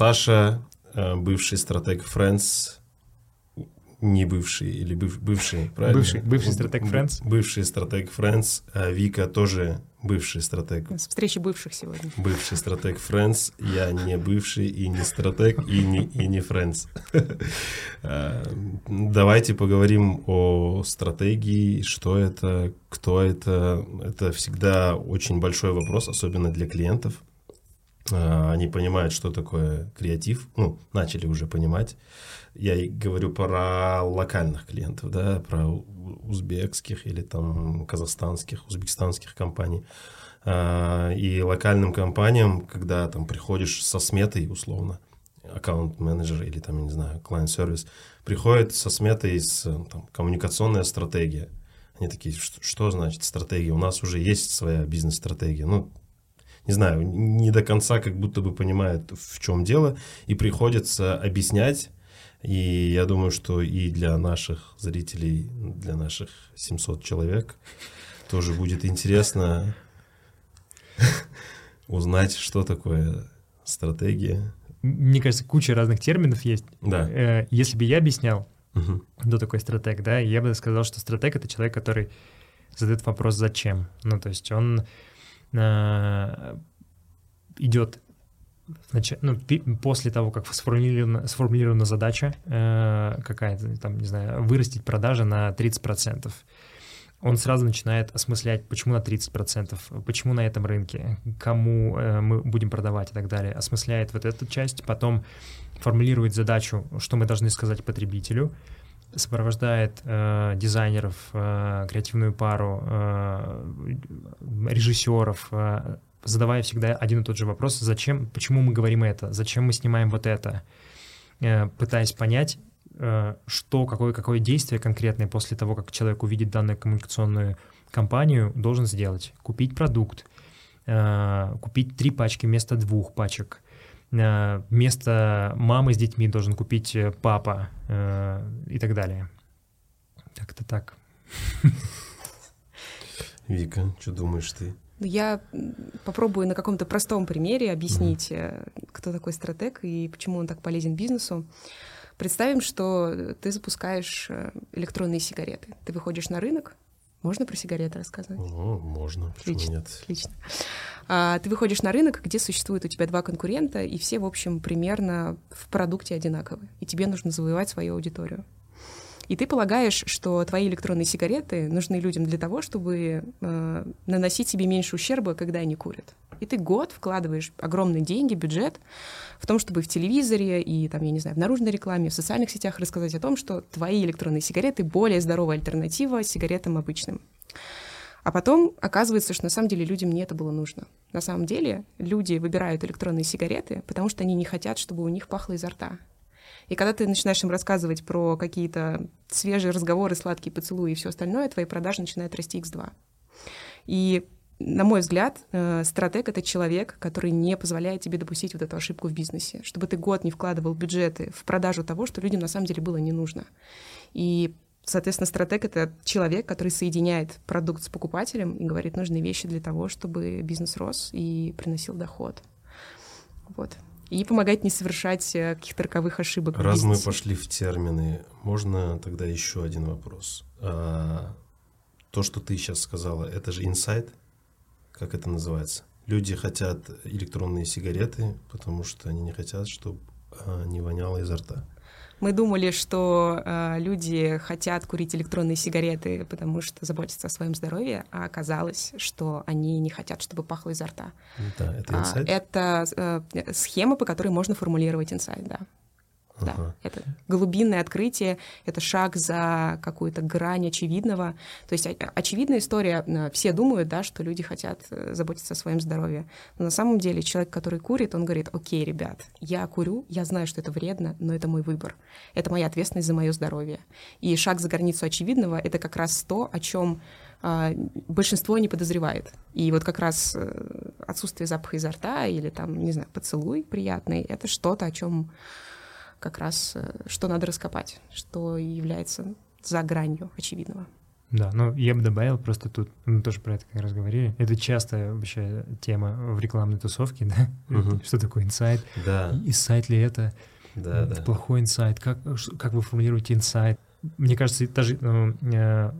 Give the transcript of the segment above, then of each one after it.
Саша, э, бывший стратег Friends, не бывший или быв, бывший, правильно? Бывший, бывший стратег Friends. Бывший стратег Friends, а Вика тоже бывший стратег. С встречи бывших сегодня. Бывший стратег Friends, я не бывший и не стратег, и не, и не Friends. А, давайте поговорим о стратегии, что это, кто это. Это всегда очень большой вопрос, особенно для клиентов. А, они понимают, что такое креатив, ну, начали уже понимать. Я говорю про локальных клиентов, да, про узбекских или там казахстанских, узбекистанских компаний. А, и локальным компаниям, когда там приходишь со сметой, условно, аккаунт-менеджер или там, я не знаю, клиент-сервис, приходит со сметой с там, коммуникационная стратегия. Они такие, что, что значит стратегия? У нас уже есть своя бизнес-стратегия. Ну, не знаю, не до конца как будто бы понимают, в чем дело, и приходится объяснять. И я думаю, что и для наших зрителей, для наших 700 человек тоже будет интересно узнать, что такое стратегия. Мне кажется, куча разных терминов есть. Да. Э, если бы я объяснял, угу. кто такой стратег, да, я бы сказал, что стратег — это человек, который задает вопрос «зачем?». Ну, то есть он э, идет ну, ты, после того, как сформулирована, сформулирована задача э, какая-то, там, не знаю, вырастить продажи на 30%, он сразу начинает осмыслять, почему на 30%, почему на этом рынке, кому э, мы будем продавать и так далее. Осмысляет вот эту часть, потом формулирует задачу, что мы должны сказать потребителю, сопровождает э, дизайнеров, э, креативную пару, э, режиссеров, э, задавая всегда один и тот же вопрос, зачем, почему мы говорим это, зачем мы снимаем вот это, э, пытаясь понять, э, что, какое, какое действие конкретное после того, как человек увидит данную коммуникационную компанию, должен сделать. Купить продукт, э, купить три пачки вместо двух пачек, вместо мамы с детьми должен купить папа и так далее. Как-то так. Вика, что думаешь ты? Ну, я попробую на каком-то простом примере объяснить, mm-hmm. кто такой стратег и почему он так полезен бизнесу. Представим, что ты запускаешь э, электронные сигареты. Ты выходишь на рынок. Можно про сигареты рассказывать? О, можно. Почему отлично, нет? Отлично. А, ты выходишь на рынок, где существует у тебя два конкурента, и все, в общем, примерно в продукте одинаковы. И тебе нужно завоевать свою аудиторию. И ты полагаешь, что твои электронные сигареты нужны людям для того, чтобы э, наносить себе меньше ущерба, когда они курят. И ты год вкладываешь огромные деньги, бюджет в том, чтобы в телевизоре и, там, я не знаю, в наружной рекламе, в социальных сетях рассказать о том, что твои электронные сигареты более здоровая альтернатива сигаретам обычным. А потом оказывается, что на самом деле людям не это было нужно. На самом деле люди выбирают электронные сигареты, потому что они не хотят, чтобы у них пахло изо рта. И когда ты начинаешь им рассказывать про какие-то свежие разговоры, сладкие поцелуи и все остальное, твои продажи начинают расти x2. И на мой взгляд, э, стратег — это человек, который не позволяет тебе допустить вот эту ошибку в бизнесе, чтобы ты год не вкладывал бюджеты в продажу того, что людям на самом деле было не нужно. И, соответственно, стратег — это человек, который соединяет продукт с покупателем и говорит нужные вещи для того, чтобы бизнес рос и приносил доход. Вот и помогать не совершать э, каких-то роковых ошибок. Раз мы пошли в термины, можно тогда еще один вопрос. А, то, что ты сейчас сказала, это же инсайт? Как это называется? Люди хотят электронные сигареты, потому что они не хотят, чтобы а, не воняло изо рта. Мы думали, что э, люди хотят курить электронные сигареты, потому что заботятся о своем здоровье, а оказалось, что они не хотят, чтобы пахло изо рта. Да, это инсайт? А, это э, схема, по которой можно формулировать инсайт, да. Да, ага. это глубинное открытие, это шаг за какую-то грань очевидного. То есть очевидная история, все думают, да, что люди хотят э, заботиться о своем здоровье. Но на самом деле человек, который курит, он говорит, окей, ребят, я курю, я знаю, что это вредно, но это мой выбор. Это моя ответственность за мое здоровье. И шаг за границу очевидного — это как раз то, о чем а, большинство не подозревает. И вот как раз э, отсутствие запаха изо рта или там, не знаю, поцелуй приятный — это что-то, о чем как раз, э, что надо раскопать, что является за гранью очевидного. Да, но я бы добавил просто тут, мы тоже про это как раз говорили, это частая вообще тема в рекламной тусовке, да? Мгм. Что такое инсайт? Да, Инсайт ли это? да, да. Плохой инсайт? Как, как вы формулируете инсайт? Мне кажется, и даже ну, э,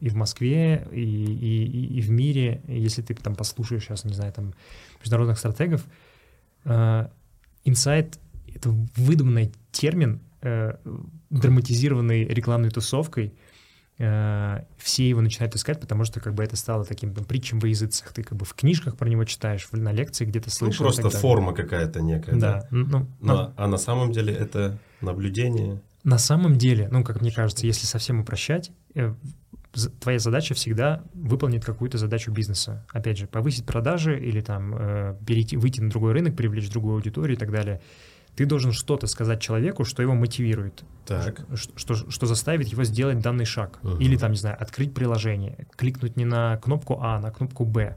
и в Москве, и, и, и- и в мире, если ты там послушаешь сейчас, не знаю, там, международных стратегов, э, инсайт — это выдуманный термин, э, драматизированный рекламной тусовкой, э, все его начинают искать, потому что как бы это стало таким там, притчем во языцах. Ты как бы в книжках про него читаешь, на лекции где-то Ну, слышал. и просто форма какая-то некая, да. Да, ну, Но, а на самом деле это наблюдение. На самом деле, ну, как мне кажется, если совсем упрощать, э, твоя задача всегда выполнить какую-то задачу бизнеса. Опять же, повысить продажи или там э, перейти, выйти на другой рынок, привлечь другую аудиторию и так далее. Ты должен что-то сказать человеку, что его мотивирует, Так. ш- что, что заставит его сделать данный шаг. Мгм. Или там, не знаю, открыть приложение, кликнуть не на кнопку А, а на кнопку Б.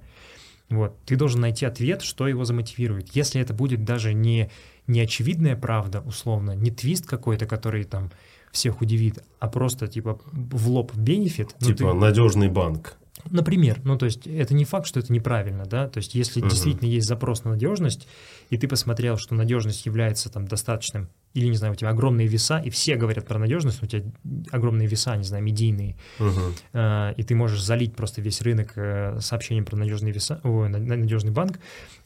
Вот. Ты должен найти ответ, что его замотивирует. Если это будет даже не, не очевидная правда, условно, не твист какой-то, который там всех удивит, а просто типа в лоб бенефит. ну, Типа ты- надежный банк. Например, ну то есть это не факт, что это неправильно, да, то есть если Мгм. действительно есть запрос на надежность, и ты посмотрел, что надежность является там достаточным, или, не знаю, у тебя огромные веса, и все говорят про надежность, у тебя огромные веса, не знаю, медийные, Мгм. э, и ты можешь залить просто весь рынок э, сообщением про надежные веса, на- надежный банк,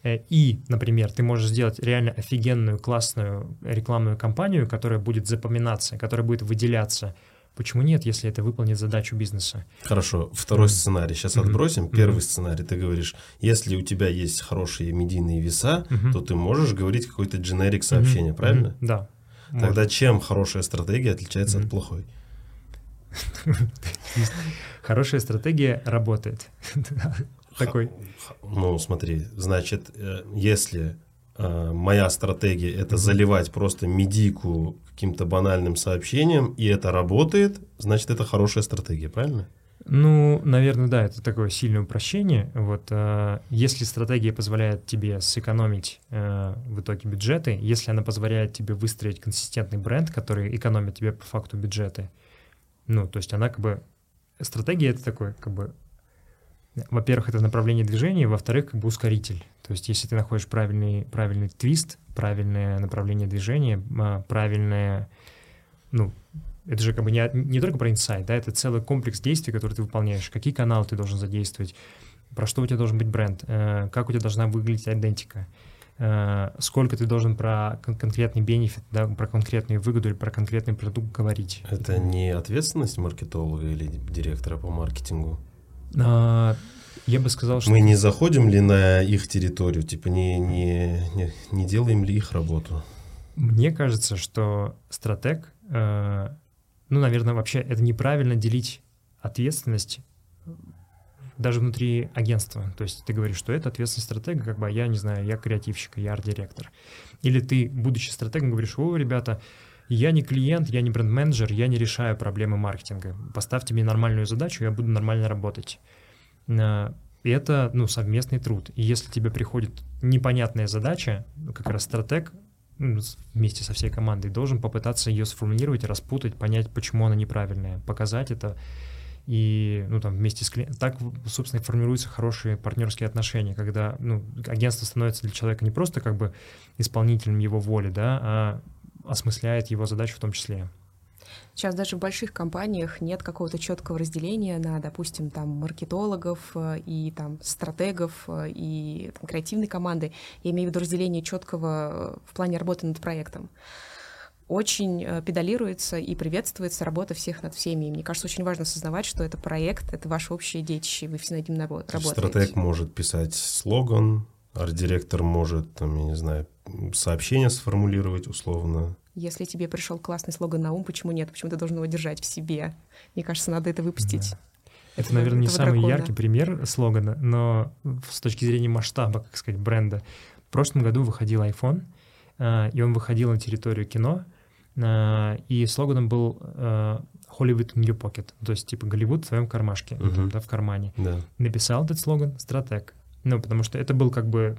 э, и, например, ты можешь сделать реально офигенную, классную рекламную кампанию, которая будет запоминаться, которая будет выделяться. Почему нет, если это выполнит задачу бизнеса? Хорошо, второй Мгм. сценарий. Сейчас Мгм. отбросим. Первый Мгм. сценарий. Ты говоришь, если у тебя есть хорошие медийные веса, Мгм. то ты можешь говорить какой-то дженерик сообщения, Мгм, правильно? мгм, Да. Тогда чем хорошая стратегия отличается Мгм. от плохой? Хорошая стратегия работает. Такой. Ну, смотри, значит, э, если моя стратегия это заливать просто медийку каким-то банальным сообщением, и это работает, значит, это хорошая стратегия, правильно? Ну, наверное, да, это такое сильное упрощение. Вот, э, если стратегия позволяет тебе сэкономить э, в итоге бюджеты, если она позволяет тебе выстроить консистентный бренд, который экономит тебе по факту бюджеты, ну, то есть она как бы... Стратегия — это такой, как бы... Во-первых, это направление движения, во-вторых, как бы ускоритель. То есть если ты находишь правильный, правильный твист, правильное направление движения, а, правильное... Ну, это же как бы не, не только про инсайт, да, это целый комплекс действий, которые ты выполняешь. Какие каналы ты должен задействовать, про что у тебя должен быть бренд, э, как у тебя должна выглядеть идентика, э, сколько ты должен про кон- конкретный бенефит, да, про конкретную выгоду или про конкретный продукт говорить. Это не ответственность маркетолога или директора по маркетингу? А, я бы сказал, что... Мы не заходим ли на их территорию, типа не, не, не, не делаем ли их работу? Мне кажется, что стратег, э, ну, наверное, вообще это неправильно делить ответственность даже внутри агентства. То есть ты говоришь, что это ответственность стратега, как бы, а я не знаю, я креативщик, я арт-директор. Или ты, будучи стратегом, говоришь, о, ребята, я не клиент, я не бренд-менеджер, я не решаю проблемы маркетинга. Поставьте мне нормальную задачу, я буду нормально работать. Э, это, ну, совместный труд. И если тебе приходит непонятная задача, ну, как раз стратег ну, вместе со всей командой должен попытаться ее сформулировать, распутать, понять, почему она неправильная, показать это и, ну, там, вместе с клиентом. Так, собственно, и формируются хорошие партнерские отношения, когда, ну, агентство становится для человека не просто как бы исполнителем его воли, да, а осмысляет его задачу в том числе. Сейчас даже в больших компаниях нет какого-то четкого разделения на, допустим, там маркетологов э, и там стратегов э, и там, креативной команды. Я имею в виду разделение четкого в плане работы над проектом. Очень э, педалируется и приветствуется работа всех над всеми. И мне кажется, очень важно осознавать, что это проект, это ваше общее детище, вы все над ним работаете. Стратег может писать слоган, арт-директор может, там, я не знаю, сообщение сформулировать условно. Если тебе пришел классный слоган на ум, почему нет? Почему ты должен его держать в себе? Мне кажется, надо это выпустить. Это, наверное, не самый дракона. яркий пример слогана, но с точки зрения масштаба, как сказать, бренда. В прошлом году выходил iPhone, э, и он выходил на территорию кино, э, и слоганом был э, Hollywood in your pocket, то есть типа Голливуд в твоем кармашке, там, Мгм. да, в кармане. Да. Написал этот слоган стратег. Ну, потому что это был как бы,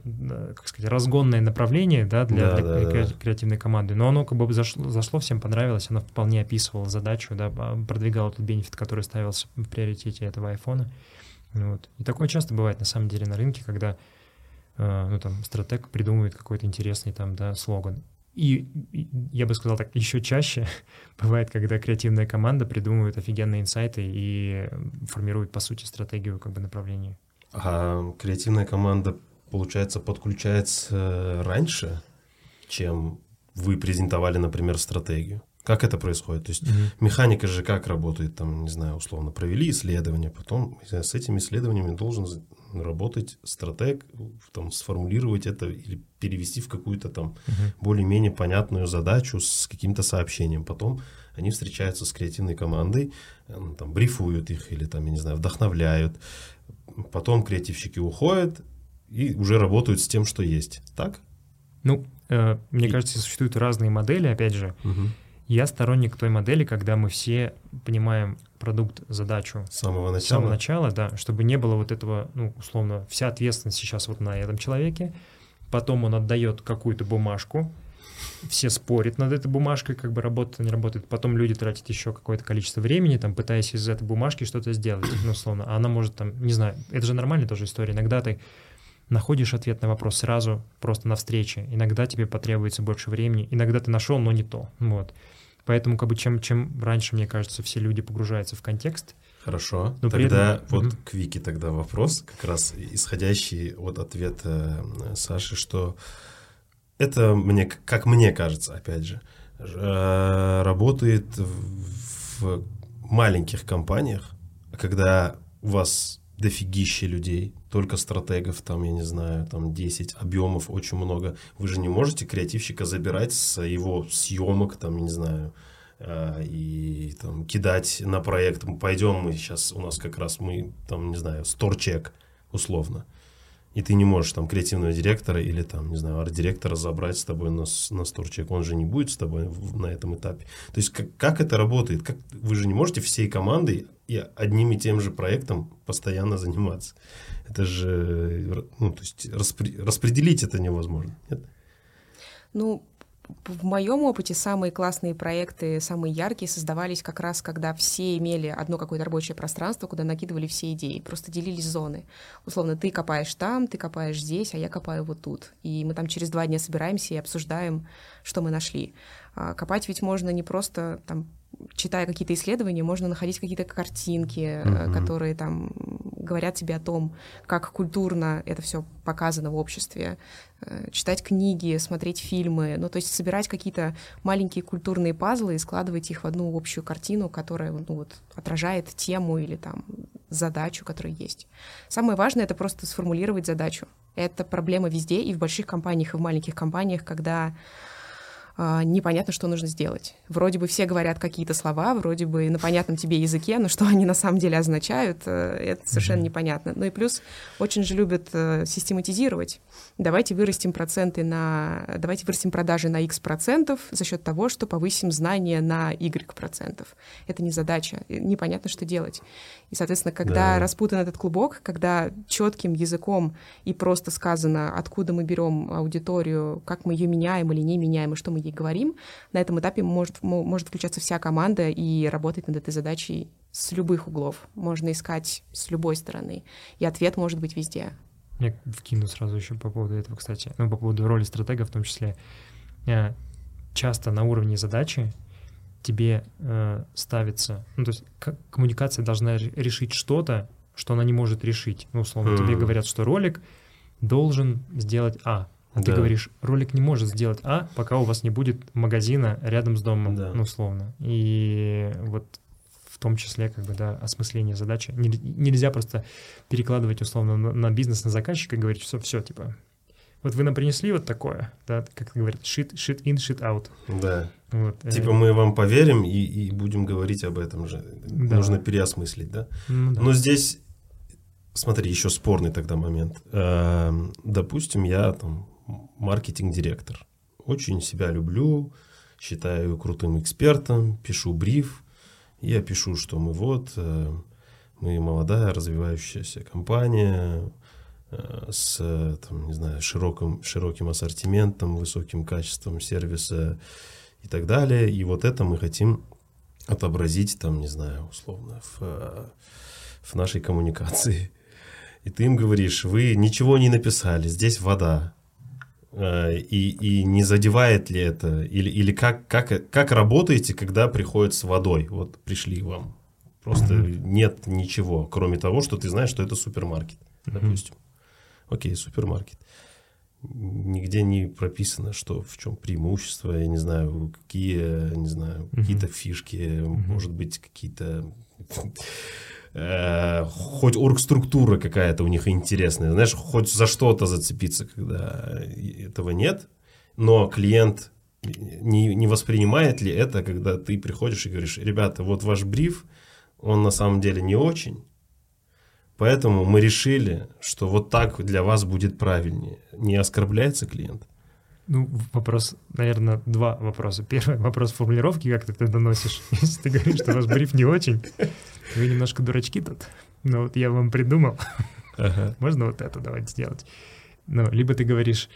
как сказать, разгонное направление, да, для, да, для да, кре- креативной команды. Но оно как бы зашло, зашло, всем понравилось, оно вполне описывало задачу, да, продвигало тот бенефит, который ставился в приоритете этого айфона. Вот. И такое часто бывает на самом деле на рынке, когда э, ну, там, стратег придумывает какой-то интересный там, да, слоган. И, и я бы сказал так, еще чаще бывает, когда креативная команда придумывает офигенные инсайты и формирует, по сути, стратегию как бы направления. А креативная команда, получается, подключается раньше, чем вы презентовали, например, стратегию? Как это происходит? То есть mm-hmm. механика же как работает, там, не знаю, условно, провели исследование, потом с этими исследованиями должен работать стратег, там, сформулировать это или перевести в какую-то там mm-hmm. более-менее понятную задачу с каким-то сообщением. Потом они встречаются с креативной командой, э, там, брифуют их или, там, я не знаю, вдохновляют. Потом креативщики уходят и уже работают с тем, что есть. Так? Ну, э, мне и... кажется, существуют разные модели, опять же. Угу. Я сторонник той модели, когда мы все понимаем продукт, задачу с самого начала. С самого начала, да, чтобы не было вот этого, ну, условно, вся ответственность сейчас вот на этом человеке. Потом он отдает какую-то бумажку, все спорят над этой бумажкой, как бы работает, не работает. Потом люди тратят еще какое-то количество времени, там, пытаясь из этой бумажки что-то сделать, ну, условно. А она может там, не знаю, это же нормальная тоже история. Иногда ты находишь ответ на вопрос сразу, просто на встрече. Иногда тебе потребуется больше времени, иногда ты нашел, но не то. Вот. Поэтому как бы чем, чем раньше, мне кажется, все люди погружаются в контекст. Хорошо. Но тогда этом... вот угу. к Вике тогда вопрос, как раз исходящий от ответа э, Саши, что это мне, как мне кажется, опять же, э, работает в маленьких компаниях, когда у вас дофигища людей, только стратегов, там, я не знаю, там 10 объемов, очень много. Вы же не можете креативщика забирать с его съемок, там, я не знаю, э, и там кидать на проект. Пойдем мы сейчас, у нас как раз мы, там, не знаю, сторчек условно. И ты не можешь там креативного директора или там, не знаю, арт-директора забрать с тобой на, на сторчек. Он же не будет с тобой на этом этапе. То есть как, как это работает? Как, вы же не можете всей командой и одним и тем же проектом постоянно заниматься. Это же, ну, то есть распри, распределить это невозможно. Нет? Ну, в моем опыте самые классные проекты, самые яркие создавались как раз, когда все имели одно какое-то рабочее пространство, куда накидывали все идеи, просто делились зоны. Условно, ты копаешь там, ты копаешь здесь, а я копаю вот тут. И мы там через два дня собираемся и обсуждаем, что мы нашли. А копать ведь можно не просто там читая какие-то исследования, можно находить какие-то картинки, mm-hmm. которые там говорят тебе о том, как культурно это все показано в обществе, э, читать книги, смотреть фильмы, ну то есть собирать какие-то маленькие культурные пазлы и складывать их в одну общую картину, которая ну, вот, отражает тему или там задачу, которая есть. Самое важное — это просто сформулировать задачу. Это проблема везде, и в больших компаниях, и в маленьких компаниях, когда непонятно, что нужно сделать. Вроде бы все говорят какие-то слова, вроде бы на понятном тебе языке, но что они на самом деле означают, э, это совершенно mm-hmm. непонятно. Ну и плюс очень же любят э, систематизировать. Давайте вырастим проценты на... Давайте вырастим продажи на X процентов за счет того, что повысим знания на Y процентов. Это не задача. Непонятно, что делать. И, соответственно, когда да. распутан этот клубок, когда четким языком и просто сказано, откуда мы берем аудиторию, как мы ее меняем или не меняем, и что мы ей говорим, на этом этапе может, может включаться вся команда и работать над этой задачей с любых углов. Можно искать с любой стороны. И ответ может быть везде. Я вкину сразу еще по поводу этого, кстати, ну, по поводу роли стратега в том числе. Э, часто на уровне задачи тебе э, ставится, ну, то есть коммуникация должна решить что-то, что она не может решить. Ну, условно, mm. тебе говорят, что ролик должен сделать А. А да. ты говоришь, ролик не может сделать А, пока у вас не будет магазина рядом с домом, да. ну, условно. И вот в том числе, как бы, да, осмысление задачи. Нельзя просто перекладывать, условно, на, бизнес, на заказчика и говорить, что все, типа, вот вы нам принесли вот такое, да, как говорят, shit, shit in, shit out. Да. Вот. Э, типа мы вам поверим и, и будем говорить об этом же. Да. Нужно переосмыслить, да? Ну, да? Но здесь, смотри, еще спорный тогда момент. Эм, допустим, я там маркетинг-директор. Очень себя люблю, считаю крутым экспертом, пишу бриф. Я пишу, что мы вот, э, мы молодая, развивающаяся компания, э, с, там, не знаю, широким, широким ассортиментом, высоким качеством сервиса и так далее. И вот это мы хотим отобразить, там, не знаю, условно, в, в нашей коммуникации. И ты им говоришь, вы ничего не написали, здесь вода. Э, и, и не задевает ли это? Или, или как, как, как работаете, когда приходят с водой? Вот пришли вам. Просто mm-hmm. нет ничего, кроме того, что ты знаешь, что это супермаркет, mm-hmm. допустим. Окей, супермаркет. Нигде не прописано, что в чем преимущество, я не знаю, какие, не знаю, mm-hmm. какие-то фишки, mm-hmm. может быть, какие-то э, хоть оргструктура какая-то у них интересная, знаешь, хоть за что-то зацепиться, когда этого нет, но клиент не, не воспринимает ли это, когда ты приходишь и говоришь, ребята, вот ваш бриф, он на самом деле не очень, поэтому мы решили, что вот так для вас будет правильнее. Не оскорбляется клиент? Ну, вопрос, наверное, два вопроса. Первый вопрос формулировки, как ты это доносишь. Если ты говоришь, что ваш бриф не очень, вы немножко дурачки тут. Но вот я вам придумал. Ага. Можно вот это давайте сделать. Ну, либо ты говоришь,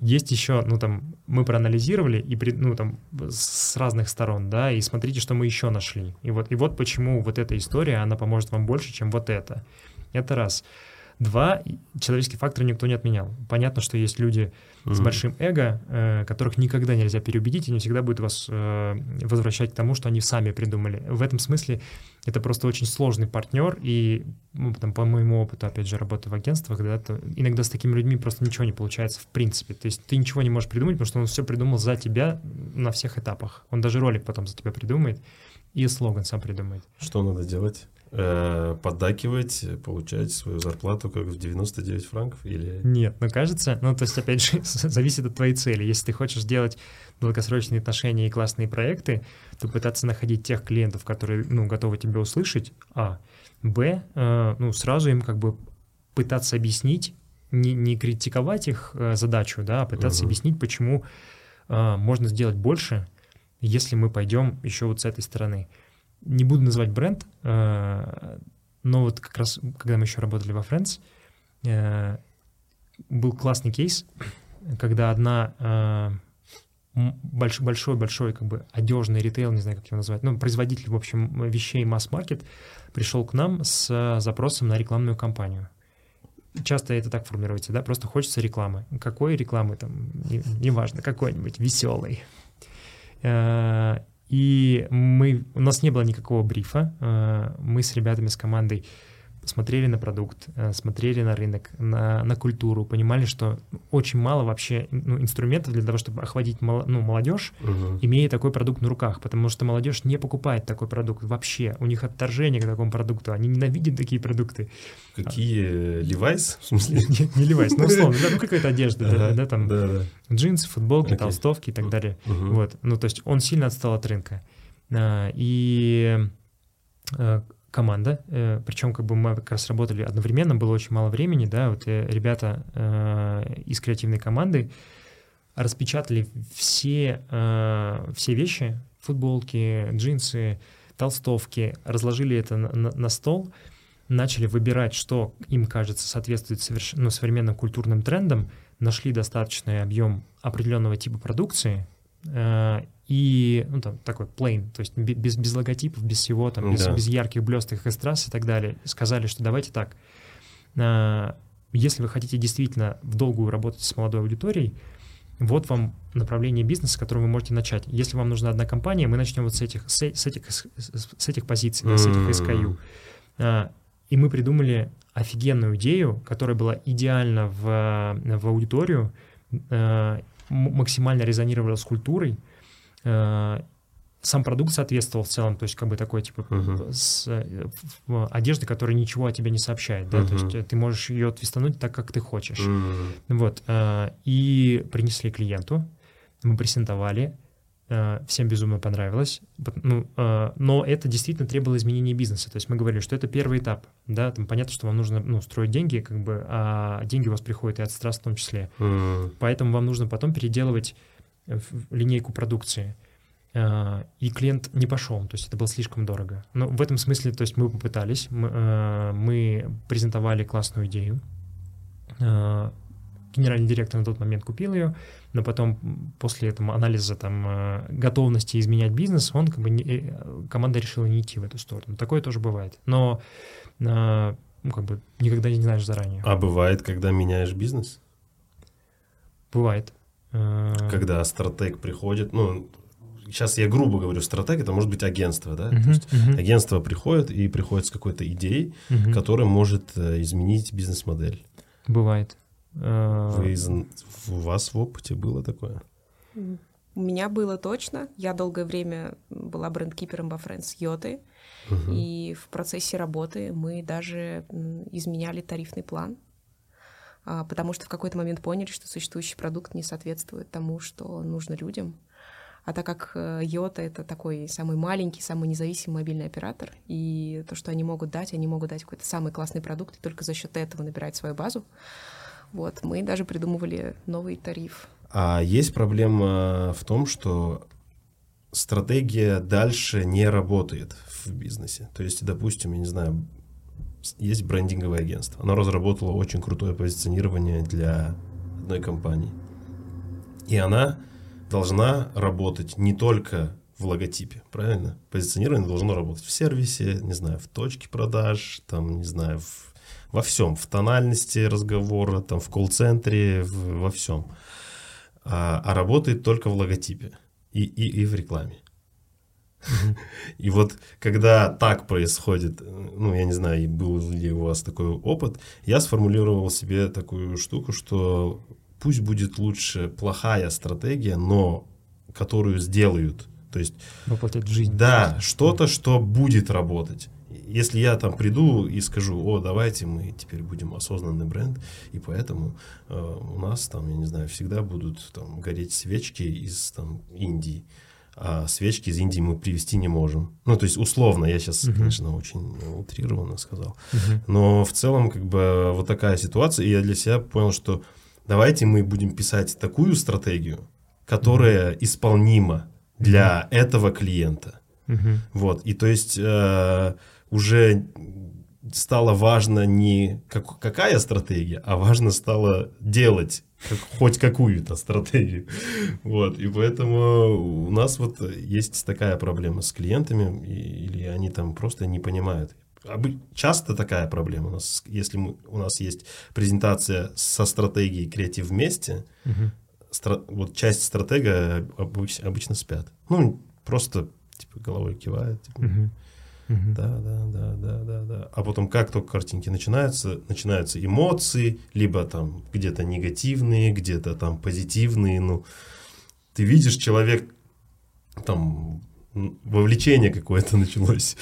есть еще, ну там, мы проанализировали и, ну там, с разных сторон, да, и смотрите, что мы еще нашли. И вот, и вот почему вот эта история, она поможет вам больше, чем вот это. Это раз. Два, человеческий фактор никто не отменял. Понятно, что есть люди mm-hmm. с большим эго, э, которых никогда нельзя переубедить, и не всегда будет вас э, возвращать к тому, что они сами придумали. В этом смысле это просто очень сложный партнер, и ну, там, по моему опыту, опять же, работы в агентствах, да, то иногда с такими людьми просто ничего не получается в принципе. То есть ты ничего не можешь придумать, потому что он все придумал за тебя на всех этапах. Он даже ролик потом за тебя придумает и слоган сам придумает. Что надо делать? Э, поддакивать, получать свою зарплату как в 99 франков или... Нет, ну кажется, ну то есть опять же зависит от твоей цели. Если ты хочешь сделать долгосрочные отношения и классные проекты, то пытаться находить тех клиентов, которые, ну, готовы тебя услышать, а. Б, э, ну, сразу им как бы пытаться объяснить, не, не критиковать их э, задачу, да, а пытаться uh-huh. объяснить, почему э, можно сделать больше, если мы пойдем еще вот с этой стороны не буду называть бренд, э, но вот как раз, когда мы еще работали во Friends, э, был классный кейс, когда одна большой-большой как бы одежный ритейл, не знаю, как его назвать, ну, производитель, в общем, вещей масс-маркет пришел к нам с запросом на рекламную кампанию. Часто это так формируется, да, просто хочется рекламы. Какой рекламы там, неважно, не какой-нибудь веселый. И мы, у нас не было никакого брифа. Э, мы с ребятами, с командой смотрели на продукт, э, смотрели на рынок, на, на культуру, понимали, что очень мало вообще ну, инструментов для того, чтобы охватить мол, ну, молодежь, угу. имея такой продукт на руках, потому что молодежь не покупает такой продукт вообще. У них отторжение к такому продукту, они ненавидят такие продукты. Какие? Levi's? В смысле? Нет, не Levi's, ну условно, да, ну какая-то одежда, ага, да, там да, да. джинсы, футболки, толстовки и так далее. Угу. Вот, ну то есть он сильно отстал от рынка. А, и а, команда, э, причем как бы мы как раз работали одновременно, было очень мало времени, да, вот э, ребята э, из креативной команды распечатали все, э, все вещи, футболки, джинсы, толстовки, разложили это на, на, на стол, начали выбирать, что им кажется соответствует соверш... ну, современным культурным трендам, нашли достаточный объем определенного типа продукции, э, и ну, там, такой plain, то есть без, без логотипов, без всего, там, без, да. без ярких блестых эстрас и так далее. Сказали, что давайте так, а, если вы хотите действительно в долгую работать с молодой аудиторией, вот вам направление бизнеса, которое вы можете начать. Если вам нужна одна компания, мы начнем вот с этих, с, с этих, с этих позиций, да, с этих SKU. А, и мы придумали офигенную идею, которая была идеальна в, в аудиторию, а, максимально резонировала с культурой, Э, сам продукт соответствовал в целом, то есть как бы такой типа uh-huh. с э, одежды, которая ничего о тебе не сообщает, да, uh-huh. то есть э, ты можешь ее твистануть так, как ты хочешь. Uh-huh. Вот. И принесли клиенту, мы презентовали, всем безумно понравилось, ну, но это действительно требовало изменения бизнеса, то есть мы говорили, что это первый этап, да, там понятно, что вам нужно, ну, строить деньги, как бы, а деньги у вас приходят и от страст в том числе, uh-huh. поэтому вам нужно потом переделывать линейку продукции. А, и клиент не пошел, то есть это было слишком дорого. Но в этом смысле, то есть мы попытались, мы, а, мы презентовали классную идею, э, генеральный директор на тот момент купил ее, но потом после этого анализа там э, готовности изменять бизнес, он как бы не, э, команда решила не идти в эту сторону. Такое тоже бывает. Но э, ну, как бы никогда не знаешь заранее. А бывает, когда меняешь бизнес? Бывает. Э, когда стратег приходит, ну, сейчас я грубо говорю, стратег это может быть агентство, да? Uh-huh, То есть uh-huh. агентство приходит и приходит с какой-то идеей, uh-huh. которая может изменить бизнес-модель. Бывает. Вы, у вас в опыте было такое? У меня было точно. Я долгое время была брендкипером во Friends Йоты. Угу. И в процессе работы мы даже изменяли тарифный план, потому что в какой-то момент поняли, что существующий продукт не соответствует тому, что нужно людям. А так как Йота — это такой самый маленький, самый независимый мобильный оператор, и то, что они могут дать, они могут дать какой-то самый классный продукт, и только за счет этого набирать свою базу, вот, мы даже придумывали новый тариф. А есть проблема в том, что стратегия дальше не работает в бизнесе. То есть, допустим, я не знаю, есть брендинговое агентство. Оно разработало очень крутое позиционирование для одной компании. И она должна работать не только в логотипе, правильно? Позиционирование должно работать в сервисе, не знаю, в точке продаж, там, не знаю, в во всем, в тональности разговора, там, в колл-центре, во всем. А, а работает только в логотипе и, и, и в рекламе. И вот когда так происходит, ну, я не знаю, был ли у вас такой опыт, я сформулировал себе такую штуку, что пусть будет лучше плохая стратегия, но которую сделают. То есть... Воплотить в жизнь. Да, что-то, что будет работать если я там приду и скажу, о, давайте мы теперь будем осознанный бренд, и поэтому э, у нас там, я не знаю, всегда будут там гореть свечки из там Индии, а свечки из Индии мы привезти не можем. Ну, то есть условно, я сейчас, uh-huh. конечно, очень утрированно сказал, uh-huh. но в целом как бы вот такая ситуация, и я для себя понял, что давайте мы будем писать такую стратегию, которая uh-huh. исполнима для uh-huh. этого клиента. Uh-huh. Вот, и то есть э, уже стало важно не как, какая стратегия, а важно стало делать как, хоть какую-то стратегию. Вот, и поэтому у нас вот есть такая проблема с клиентами, или они там просто не понимают. Часто такая проблема у нас, если мы, у нас есть презентация со стратегией креатив вместе, угу. стра, вот часть стратега обычно, обычно спят. Ну, просто типа головой кивают. Типа, угу. Да, да, да, да, да, да. А потом, как только картинки начинаются, начинаются эмоции, либо там где-то негативные, где-то там позитивные. Ну, ты видишь, человек там вовлечение какое-то началось.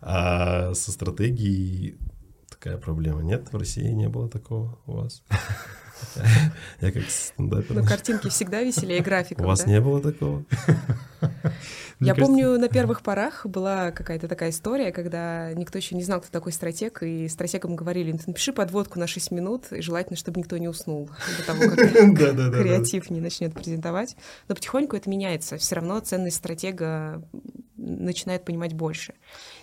А со стратегией такая проблема. Нет, в России не было такого у вас. Я как стендапер. Но картинки всегда веселее графиков, У вас не было такого? Я помню, на первых порах была какая-то такая история, когда никто еще не знал, кто такой стратег, и стратегам говорили, напиши подводку на 6 минут, и желательно, чтобы никто не уснул до того, как креатив не начнет презентовать. Но потихоньку это меняется. Все равно ценность стратега начинает понимать больше.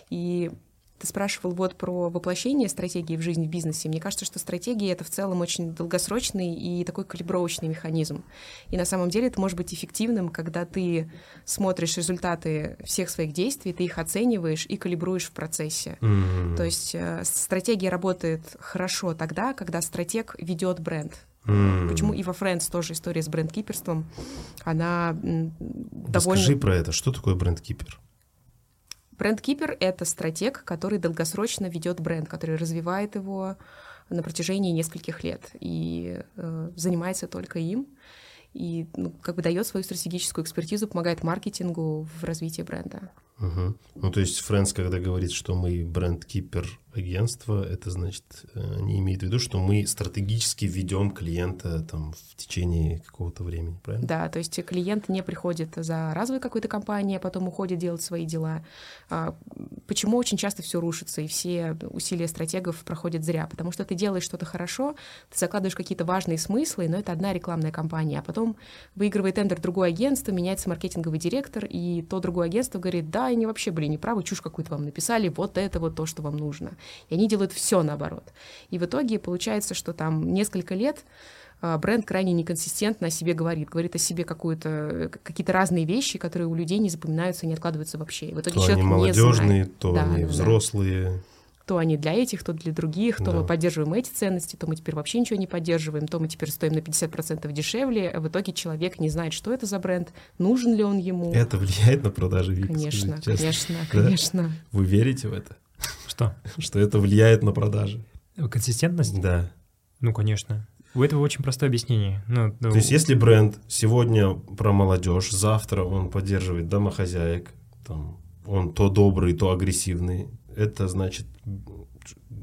И ты спрашивал вот про воплощение стратегии в жизнь в бизнесе. Мне кажется, что стратегия — это в целом очень долгосрочный и такой калибровочный механизм. И на самом деле это может быть эффективным, когда ты смотришь результаты всех своих действий, ты их оцениваешь и калибруешь в процессе. Mm-hmm. То есть э, стратегия работает хорошо тогда, когда стратег ведет бренд. Mm. Почему и во Friends тоже история с брендкиперством, она довольно... Расскажи про это. Что такое брендкипер? Бренд-кипер — это стратег, который долгосрочно ведет бренд, который развивает его на протяжении нескольких лет и э, занимается только им и ну, как бы дает свою стратегическую экспертизу, помогает маркетингу в развитии бренда. Угу. Ну, то есть Фрэнс, когда говорит, что мы бренд-кипер агентства, это значит, э, не имеет в виду, что мы стратегически ведем клиента там в течение какого-то времени, правильно? Да, то есть клиент не приходит за разовой какой-то компанией, а потом уходит делать свои дела. А, почему очень часто все рушится, и все усилия стратегов проходят зря? Потому что ты делаешь что-то хорошо, ты закладываешь какие-то важные смыслы, но это одна рекламная кампания, а потом выигрывает тендер другое агентство, меняется маркетинговый директор, и то другое агентство говорит, да, они вообще были неправы, чушь какую-то вам написали, вот это вот то, что вам нужно. И они делают все наоборот. И в итоге получается, что там несколько лет а, бренд крайне неконсистентно о себе говорит, говорит о себе какую-то, какие-то разные вещи, которые у людей не запоминаются и не откладываются вообще. И в итоге то человек они молодежные, не знает. то да, они да, взрослые. Да. То они для этих, то для других, то Да. мы поддерживаем эти ценности, то мы теперь вообще ничего не поддерживаем, то мы теперь стоим на 50% дешевле. А В итоге человек не знает, что это за бренд, нужен ли он ему. Это влияет на продажи VIP? Конечно, скажите конечно, Да? конечно. Вы верите в это? Что? Что это влияет на продажи? Консистентность? Да. Ну, конечно. У этого очень простое объяснение. Ну, То есть, если бренд сегодня про молодежь, завтра он поддерживает домохозяек, там, он то добрый, то агрессивный, это значит,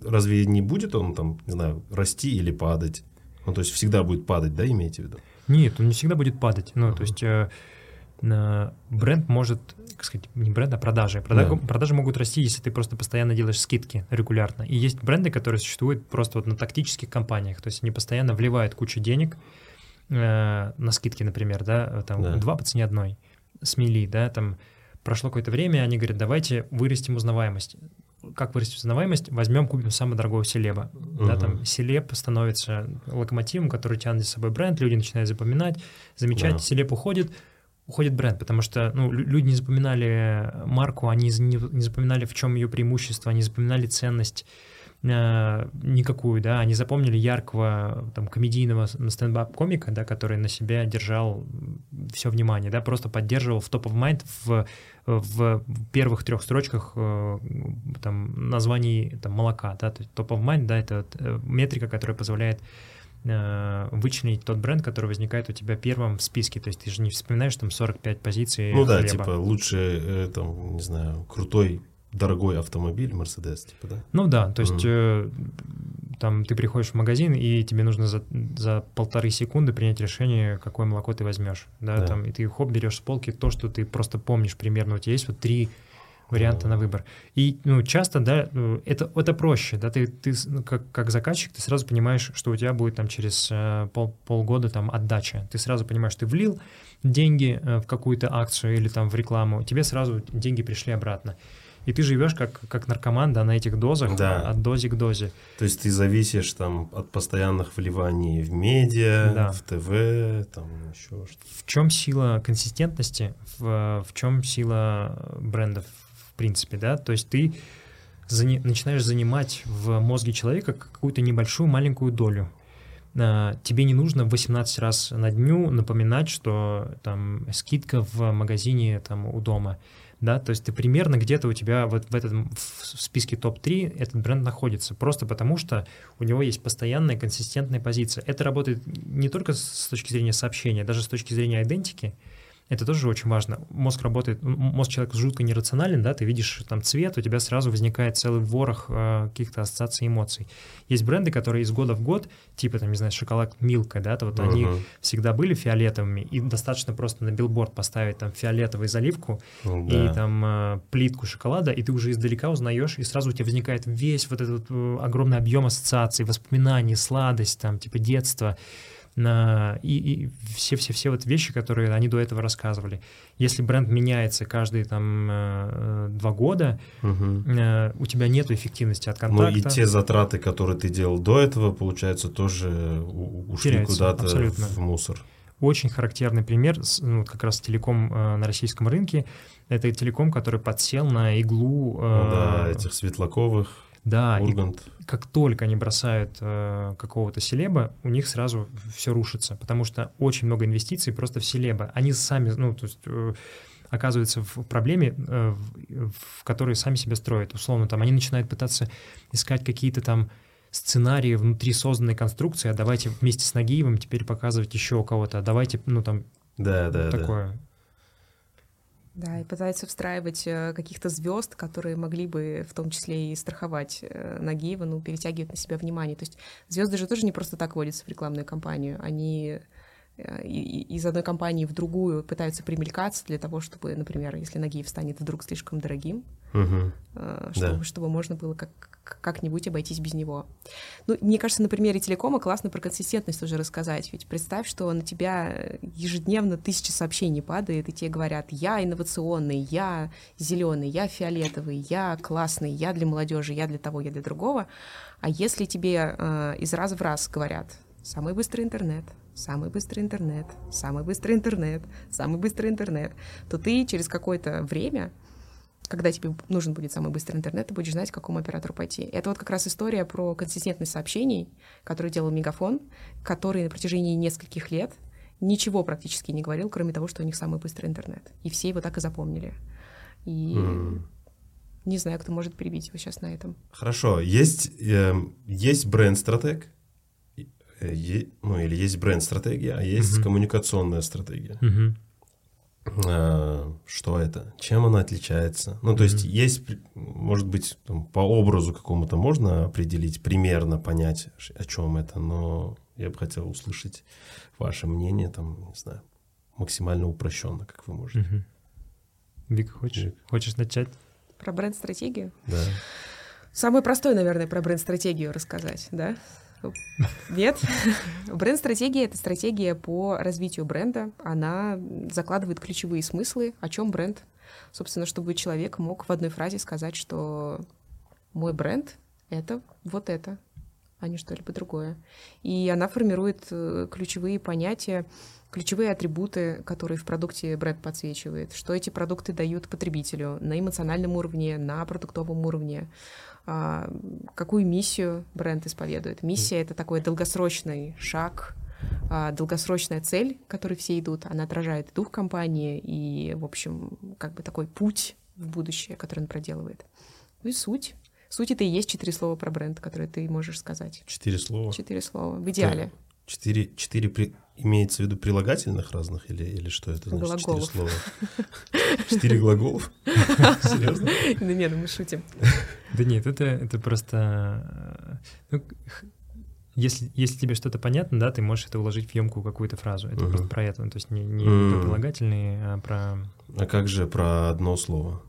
разве не будет он там, не знаю, расти или падать? Ну, то есть всегда будет падать, да, имеете в виду? Нет, он не всегда будет падать. Ну, Мгм. то есть э, на- бренд может, как сказать, не бренд, а продажи. Прода- Да. Продажи могут расти, если ты просто постоянно делаешь скидки регулярно. И есть бренды, которые существуют просто вот на тактических компаниях. То есть они постоянно вливают кучу денег э, на скидки, например, да, там Да. два по цене одной, смели, да, там прошло какое-то время, они говорят, давайте вырастим узнаваемость. Как вырастить узнаваемость? Возьмем, купим самого дорогого селеба. Да, Мгм. там селеб становится локомотивом, который тянет за собой бренд, люди начинают запоминать, замечать, Да. селеб уходит, уходит бренд, потому что ну, лю- люди не запоминали марку, они не, не запоминали, в чем ее преимущество, они запоминали ценность э, никакую, да, они запомнили яркого там комедийного с- стендап-комика, да, который на себя держал все внимание, да, просто поддерживал в топ of mind в, в первых трех строчках э, там названий там, молока, да, то есть топ of mind, да, это э, метрика, которая позволяет э, вычленить тот бренд, который возникает у тебя первым в списке. То есть ты же не вспоминаешь там 45 позиций Ну да, хлеба. типа лучше, там, не знаю, крутой, дорогой автомобиль, Мерседес, типа, да? Ну да, то есть Мгм. Там ты приходишь в магазин, и тебе нужно за, за полторы секунды принять решение, какое молоко ты возьмешь. Да, Да. там, и ты хоп, берешь с полки то, что ты просто помнишь примерно. У тебя есть вот три варианта на О. выбор. И ну, часто, да, э, это, это проще, да, ты, ты ну, как, как заказчик, ты сразу понимаешь, что у тебя будет там через э, пол, полгода там отдача. Ты сразу понимаешь, ты влил деньги э, в какую-то акцию или там в рекламу, тебе сразу деньги пришли обратно. И ты живешь как, как наркоман, да, на этих дозах, Да. от дозе к дозе. То есть ты зависишь там от постоянных вливаний в медиа, Да. в ТВ, там еще что-то. В чем сила консистентности, в, в чем сила брендов в принципе, да? То есть ты зани- начинаешь занимать в мозге человека какую-то небольшую маленькую долю. А, Тебе не нужно 18 раз на дню напоминать, что там скидка в магазине там у дома, да, то есть ты примерно где-то у тебя вот в этом в списке топ-3 этот бренд находится, просто потому что у него есть постоянная консистентная позиция. Это работает не только с точки зрения сообщения, даже с точки зрения идентики, это тоже очень важно. Мозг работает, мозг человека жутко нерационален, да, ты видишь там цвет, у тебя сразу возникает целый ворох э, каких-то ассоциаций, эмоций. Есть бренды, которые из года в год, типа, там, не знаю, шоколад Милка, да, то вот они Мгм. всегда были фиолетовыми, и достаточно просто на билборд поставить там фиолетовую заливку Ну и да. там э, плитку шоколада, и ты уже издалека узнаешь, и сразу у тебя возникает весь вот этот э, огромный объем ассоциаций, воспоминаний, сладость, там, типа детства, на, и, и все-все-все вот вещи, которые они до этого рассказывали. Если бренд меняется каждые там э, два года, э, у тебя нет эффективности от Ну контакта. и те затраты, которые ты делал до этого, получается, тоже ушли куда-то в мусор. Очень характерный пример, ну, как раз телеком э, на российском рынке. Это телеком, который подсел на иглу. э, Ну да, этих Светлаковых, да, и Ургант. как только они бросают э, какого-то селеба, у них сразу все рушится, потому что очень много инвестиций просто в селеба. Они сами, ну, то есть э, оказываются в проблеме, э, в, в которой сами себя строят. Условно, там они начинают пытаться искать какие-то там сценарии внутри созданной конструкции, а давайте вместе с Нагиевым теперь показывать еще кого-то, а давайте, ну, там, да, да. такое. Да, и пытаются встраивать э, каких-то звезд, которые могли бы в том числе и страховать э, Нагиева, ну, перетягивать на себя внимание. То есть звезды же тоже не просто так водятся в рекламную кампанию. Они э, из одной компании в другую пытаются примелькаться для того, чтобы, например, если Нагиев станет вдруг слишком дорогим, Э, чтобы, Да. чтобы можно было как, как-нибудь обойтись без него. Ну, мне кажется, на примере телекома классно про консистентность уже рассказать. Ведь представь, что на тебя ежедневно тысячи сообщений падает, и тебе говорят, я инновационный, я зеленый, я фиолетовый, я классный, я для молодежи, я для того, я для другого. А если тебе э, из раза в раз говорят, самый быстрый интернет, самый быстрый интернет, самый быстрый интернет, самый быстрый интернет, то ты через какое-то время когда тебе нужен будет самый быстрый интернет, ты будешь знать, к какому оператору пойти. Это вот как раз история про консистентность сообщений, которую делал Мегафон, который на протяжении нескольких лет ничего практически не говорил, кроме того, что у них самый быстрый интернет. И все его так и запомнили. И М. не знаю, кто может перебить его сейчас на этом. Хорошо, есть, эм, есть бренд-стратег, э, ну или есть бренд-стратегия, а есть Мгм. коммуникационная стратегия. Мгм. А, Что это? Чем она отличается? Ну, то есть Мгм. есть, при- может быть, там, по образу какому-то можно определить, примерно понять, о чем это, но я бы хотел услышать ваше мнение, там, не знаю, максимально упрощенно, как вы можете. Мгм. Вик, хочешь, Вик. хочешь начать? Про бренд-стратегию? Да. Самое простое, наверное, про бренд-стратегию рассказать, да? Нет? Бренд-стратегия — это стратегия по развитию бренда. Она закладывает ключевые смыслы, о чем бренд. Собственно, чтобы человек мог в одной фразе сказать, что мой бренд — это вот это, а не что-либо другое. И она формирует э, ключевые понятия, ключевые атрибуты, которые в продукте бренд подсвечивает, что эти продукты дают потребителю на эмоциональном уровне, на продуктовом уровне, а, какую миссию бренд исповедует. Миссия — это такой долгосрочный шаг, а, долгосрочная цель, к которой все идут. Она отражает дух компании и, в общем, как бы такой путь в будущее, который он проделывает. Ну и суть. Суть — это и есть четыре слова про бренд, которые ты можешь сказать. Четыре слова. Четыре слова. В идеале. Четыре, четыре при- имеется в виду прилагательных разных или, или что это значит? Четыре Глаголов. слова. Четыре глаголов? Серьезно? Да нет, ну мы шутим. Да нет, это, это просто... э, ну, если, если тебе что-то понятно, да, ты можешь это уложить в емкую какую-то фразу. Это просто про это. ну, То есть не, не прилагательные, а про... А как же про одно слово?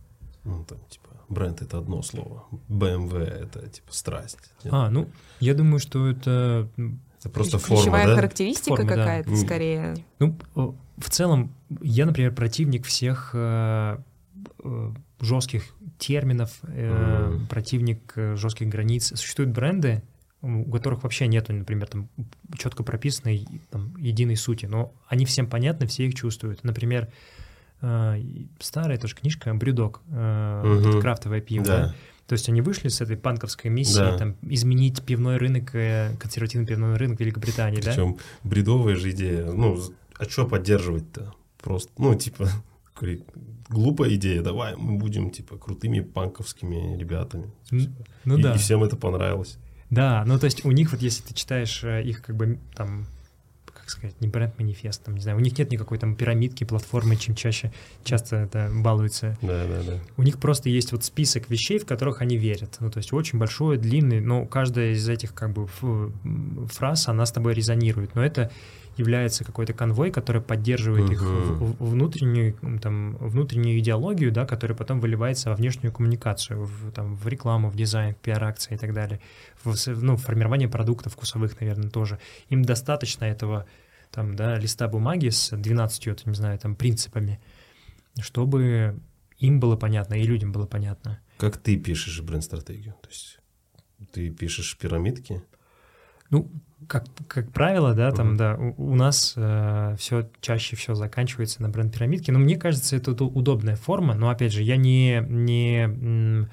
Ну, там, типа, бренд — это одно слово. BMW — это, типа, страсть. Нет? А, ну, я думаю, что это... м, это просто Ключевая форма, да? характеристика Форма, да. какая-то, М. скорее. Ну, в целом, я, например, противник всех э, жестких терминов, э, Мгм. противник э, жестких границ. Существуют бренды, у которых вообще нету, например, там четко прописанной там, единой сути, но они всем понятны, все их чувствуют. Например, э, старая тоже книжка «Брюдок», э, Мгм. это крафтовое пиво. Да. да. То есть они вышли с этой панковской миссией, Да. там, изменить пивной рынок, э, консервативный пивной рынок Великобритании, да? Причем бредовая же идея. Ну, а что поддерживать-то? Просто, ну, типа, глупая идея. Давай мы будем, типа, крутыми панковскими ребятами. Ну и, да. и всем это понравилось. Да, ну то есть у них вот если ты читаешь э, их как бы там как сказать, не бренд-манифест, там, не знаю, у них нет никакой там пирамидки, платформы, чем чаще часто это балуются. Да, да, да. У них просто есть вот список вещей, в которых они верят. Ну, то есть очень большой, длинный, но каждая из этих как бы фраз, она с тобой резонирует. Но это является какой-то конвой, который поддерживает их Мгм. в- в- внутреннюю, там, внутреннюю идеологию, да, которая потом выливается во внешнюю коммуникацию, в, там, в рекламу, в дизайн, в пиар-акции и так далее. В, ну, в формирование продуктов вкусовых, наверное, тоже. Им достаточно этого там, да, листа бумаги с 12, вот, не знаю, там, принципами, чтобы им было понятно и людям было понятно. Как ты пишешь бренд-стратегию? То есть ты пишешь пирамидки? Ну, как, как правило, да, там, Мгм. да, у, у нас все чаще все заканчивается на бренд-пирамидке, но мне кажется, это удобная форма, но, опять же, я не, не,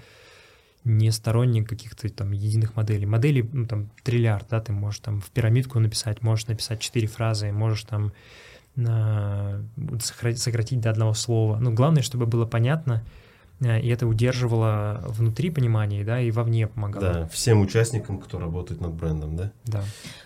не сторонник каких-то там единых моделей. Моделей, ну, там, триллиард, да, ты можешь там в пирамидку написать, можешь написать четыре фразы, можешь там сокра- сократить до одного слова. Ну, главное, чтобы было понятно, э, и это удерживало внутри понимания, да, и вовне помогало. Да, всем участникам, кто работает над брендом, да? да.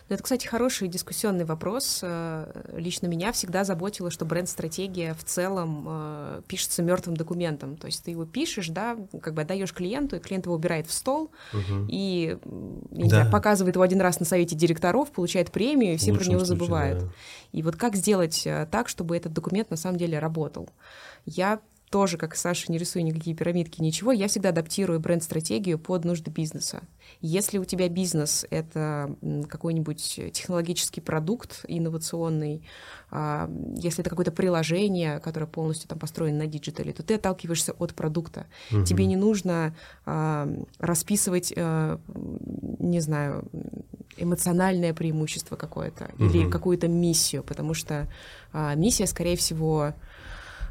Ну, Это, кстати, хороший дискуссионный вопрос. Э, Лично меня всегда заботило, что бренд-стратегия в целом э, пишется мертвым документом. То есть ты его пишешь, да, как бы отдаешь клиенту, и клиент его убирает в стол Мгм. и Да. знаю, показывает его один раз на совете директоров, получает премию, и все про него случае, забывают. да. И вот как сделать э, так, чтобы этот документ на самом деле работал? Я тоже, как Саша, не рисую никакие пирамидки, ничего, я всегда адаптирую бренд-стратегию под нужды бизнеса. Если у тебя бизнес — это какой-нибудь технологический продукт инновационный, а, если это какое-то приложение, которое полностью там построено на диджитале, то ты отталкиваешься от продукта. Угу. Тебе не нужно а, расписывать, а, не знаю, эмоциональное преимущество какое-то угу. или какую-то миссию, потому что миссия, скорее всего, а,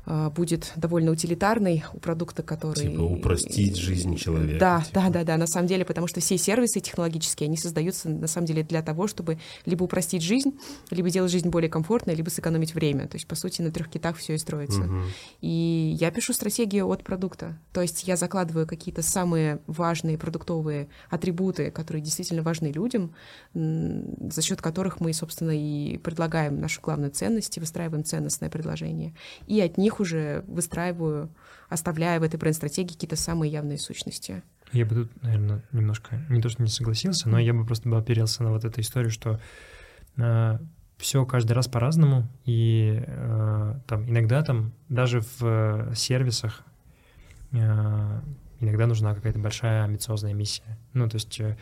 будет довольно утилитарный у продукта, который... Типа упростить жизнь человека. Да, типа. да, да, да, на самом деле, потому что все сервисы технологические, они создаются на самом деле для того, чтобы либо упростить жизнь, либо делать жизнь более комфортной, либо сэкономить время. То есть, по сути, на трех китах все и строится. Угу. И я пишу стратегию от продукта. То есть я закладываю какие-то самые важные продуктовые атрибуты, которые действительно важны людям, за счет которых мы, собственно, и предлагаем нашу главную ценность, и выстраиваем ценностное предложение. И от них них уже выстраиваю, оставляя в этой бренд-стратегии какие-то самые явные сущности. Я бы тут, наверное, немножко, не то что не согласился, но я бы просто бы оперился на вот эту историю, что э, все каждый раз по-разному, и э, там иногда там даже в э, сервисах э, иногда нужна какая-то большая амбициозная миссия. Ну, то есть э,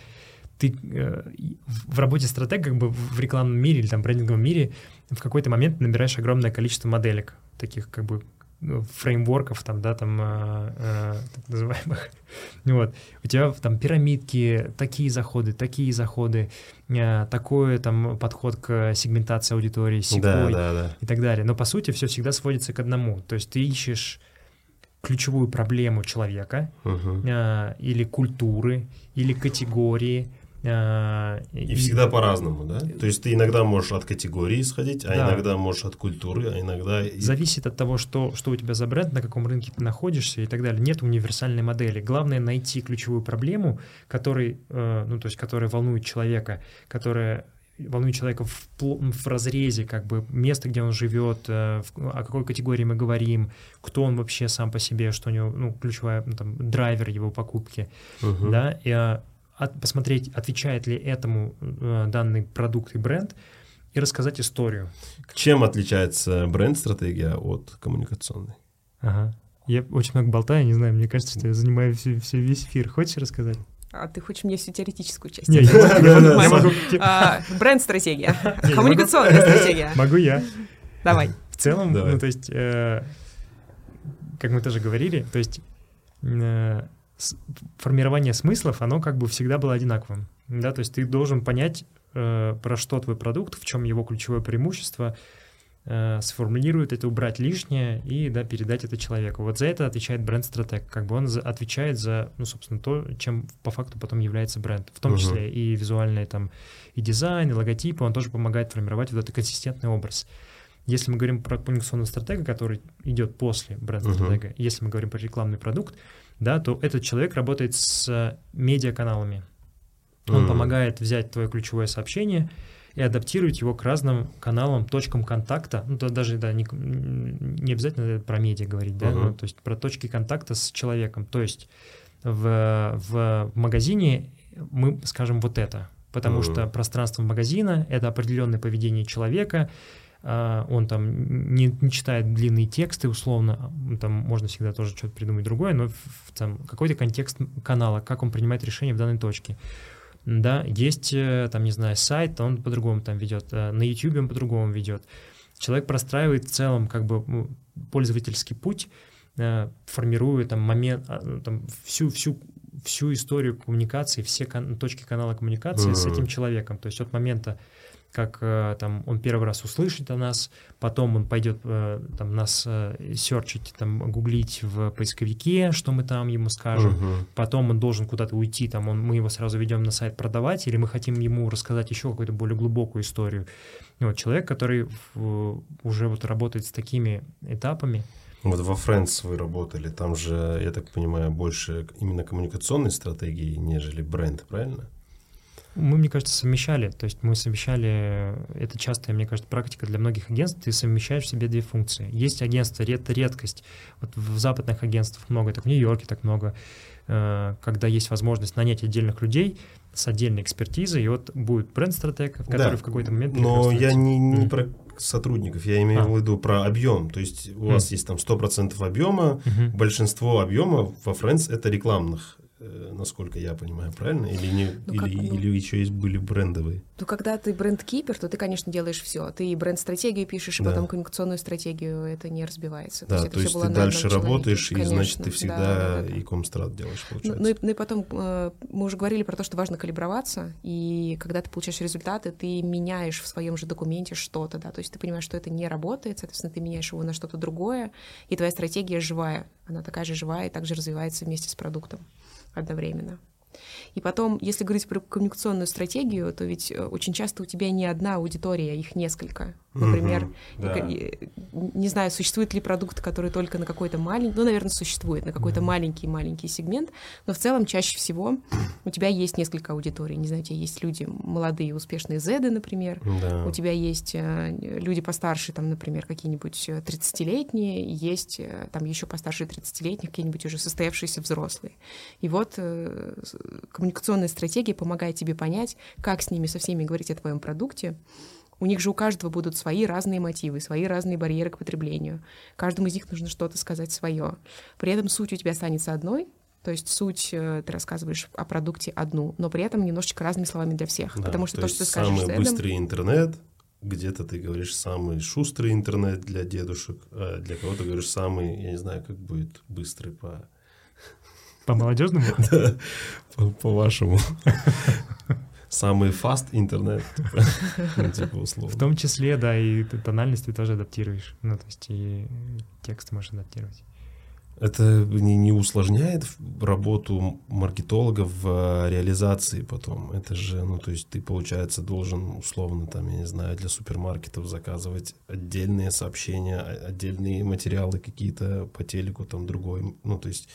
ты э, в работе стратега, как бы в рекламном мире или там брендинговом мире в какой-то момент набираешь огромное количество моделек таких как бы ну, фреймворков, там, да, там, э, э, так называемых. вот. У тебя там пирамидки, такие заходы, такие заходы, э, такой там подход к сегментации аудитории, секой да, да, да. и так далее. Но по сути все всегда сводится к одному. То есть ты ищешь ключевую проблему человека угу. э, или культуры, или категории, а, и, всегда по-разному, да? То есть ты иногда можешь от категории исходить, а да. иногда можешь от культуры, а иногда... Зависит от того, что, что у тебя за бренд, на каком рынке ты находишься и так далее. Нет универсальной модели. Главное найти ключевую проблему, который, э, ну, то есть, которая волнует человека, которая волнует человека в, в разрезе как бы места, где он живет, э, в, о какой категории мы говорим, кто он вообще сам по себе, что у него, ну, ключевая, ну, там, драйвер его покупки, uh-huh. да, и а, от, посмотреть, отвечает ли этому э, данный продукт и бренд, и рассказать историю. Чем отличается бренд-стратегия от коммуникационной? Ага. Я очень много болтаю, не знаю, мне кажется, что я занимаю все, все весь эфир. Хочешь рассказать? А ты хочешь мне всю теоретическую часть? Нет, я могу. А, бренд-стратегия, коммуникационная стратегия. Могу я. Давай. В целом, ну то есть, э, как мы тоже говорили, то есть э, формирование смыслов, оно как бы всегда было одинаковым. Да? То есть ты должен понять, э, про что твой продукт, в чем его ключевое преимущество, э, сформулировать это, убрать лишнее и да, передать это человеку. Вот за это отвечает бренд-стратег. Как бы он за, отвечает за, ну, собственно, то, чем по факту потом является бренд. В том uh-huh. числе и визуальные там, и дизайн, и логотипы, он тоже помогает формировать вот этот консистентный образ. Если мы говорим про коммуникационного стратега, который идет после бренд-стратега, uh-huh. если мы говорим про рекламный продукт, да, то этот человек работает с медиаканалами. Он mm-hmm. помогает взять твое ключевое сообщение и адаптировать его к разным каналам, точкам контакта. Ну, то даже да, не, не обязательно про медиа говорить, да, uh-huh. ну, то есть про точки контакта с человеком. То есть в, в магазине мы скажем вот это, потому uh-huh. что пространство магазина — это определенное поведение человека, он там не, не читает длинные тексты условно, там можно всегда тоже что-то придумать другое, но там какой-то контекст канала, как он принимает решение в данной точке. Да, есть э, там, не знаю, сайт, он по-другому там ведет, э, на YouTube он по-другому ведет. Человек простраивает в целом как бы ну, пользовательский путь, э, формируя там момент, а, там, всю, всю всю историю коммуникации, все кон- точки канала коммуникации mm-hmm. с этим человеком. То есть от момента как э, там он первый раз услышит о нас, потом он пойдет э, там нас э, серчить, там гуглить в поисковике, что мы там ему скажем, угу. потом он должен куда-то уйти, там он, мы его сразу ведем на сайт продавать, или мы хотим ему рассказать еще какую-то более глубокую историю. вот человек, который уже вот работает с такими этапами, вот во Friends вы работали, там же, я так понимаю, больше именно коммуникационной стратегии, нежели бренд, правильно? Мы, мне кажется, совмещали. То есть мы совмещали, это частая, мне кажется, практика для многих агентств, ты совмещаешь в себе две функции. Есть агентство, это редкость. Вот в западных агентствах много, так в Нью-Йорке так много, э, когда есть возможность нанять отдельных людей с отдельной экспертизой, и вот будет бренд-стратег, который да, в какой-то момент... Но я не, не про сотрудников, я имею а. в виду про объем. То есть у вас есть там 100% объема, большинство объема во Friends это рекламных Э, насколько я понимаю, правильно? Или, не, ну, или, как, ну, или еще есть были брендовые? Ну, когда ты бренд-кипер, то ты, конечно, делаешь все. Ты бренд-стратегию пишешь, и да. потом коммуникационную стратегию, это не разбивается. Да, то есть, то есть ты дальше работаешь, человеке. и конечно, значит, ты всегда да, да, да. и комстрат делаешь, получается. Ну, ну, и, ну и потом э, мы уже говорили про то, что важно калиброваться, и когда ты получаешь результаты, ты меняешь в своем же документе что-то, да, то есть ты понимаешь, что это не работает, соответственно, ты меняешь его на что-то другое, и твоя стратегия живая, она такая же живая и также развивается вместе с продуктом одновременно. И потом, если говорить про коммуникационную стратегию, то ведь э, очень часто у тебя не одна аудитория, их несколько. Например, угу, да. не знаю, существует ли продукт, который только на какой-то маленький, ну, наверное, существует, на какой-то маленький-маленький сегмент, но в целом чаще всего у тебя есть несколько аудиторий. Не знаю, у тебя есть люди молодые, успешные зеды, например, да. у тебя есть э, люди постарше, там, например, какие-нибудь 30-летние, э, есть там еще постарше 30-летних, какие-нибудь уже состоявшиеся взрослые. И вот коммуникационная стратегия помогает тебе понять, как с ними со всеми говорить о твоем продукте. У них же у каждого будут свои разные мотивы, свои разные барьеры к потреблению. Каждому из них нужно что-то сказать свое. При этом суть у тебя останется одной, то есть суть, э, ты рассказываешь о продукте одну, но при этом немножечко разными словами для всех. Да, потому что то, то что ты скажешь самый быстрый интернет, где-то ты говоришь самый шустрый интернет для дедушек, а для кого-то говоришь самый, я не знаю, как будет быстрый по по молодежному? По-вашему. Самый фаст интернет, ну, типа условно. В том числе, да, и тональность ты тоже адаптируешь. Ну, то есть и текст можешь адаптировать. Это не, не усложняет работу маркетолога в реализации потом? Это же, ну, то есть ты, получается, должен условно, там, я не знаю, для супермаркетов заказывать отдельные сообщения, отдельные материалы какие-то по телеку, там, другой, ну, то есть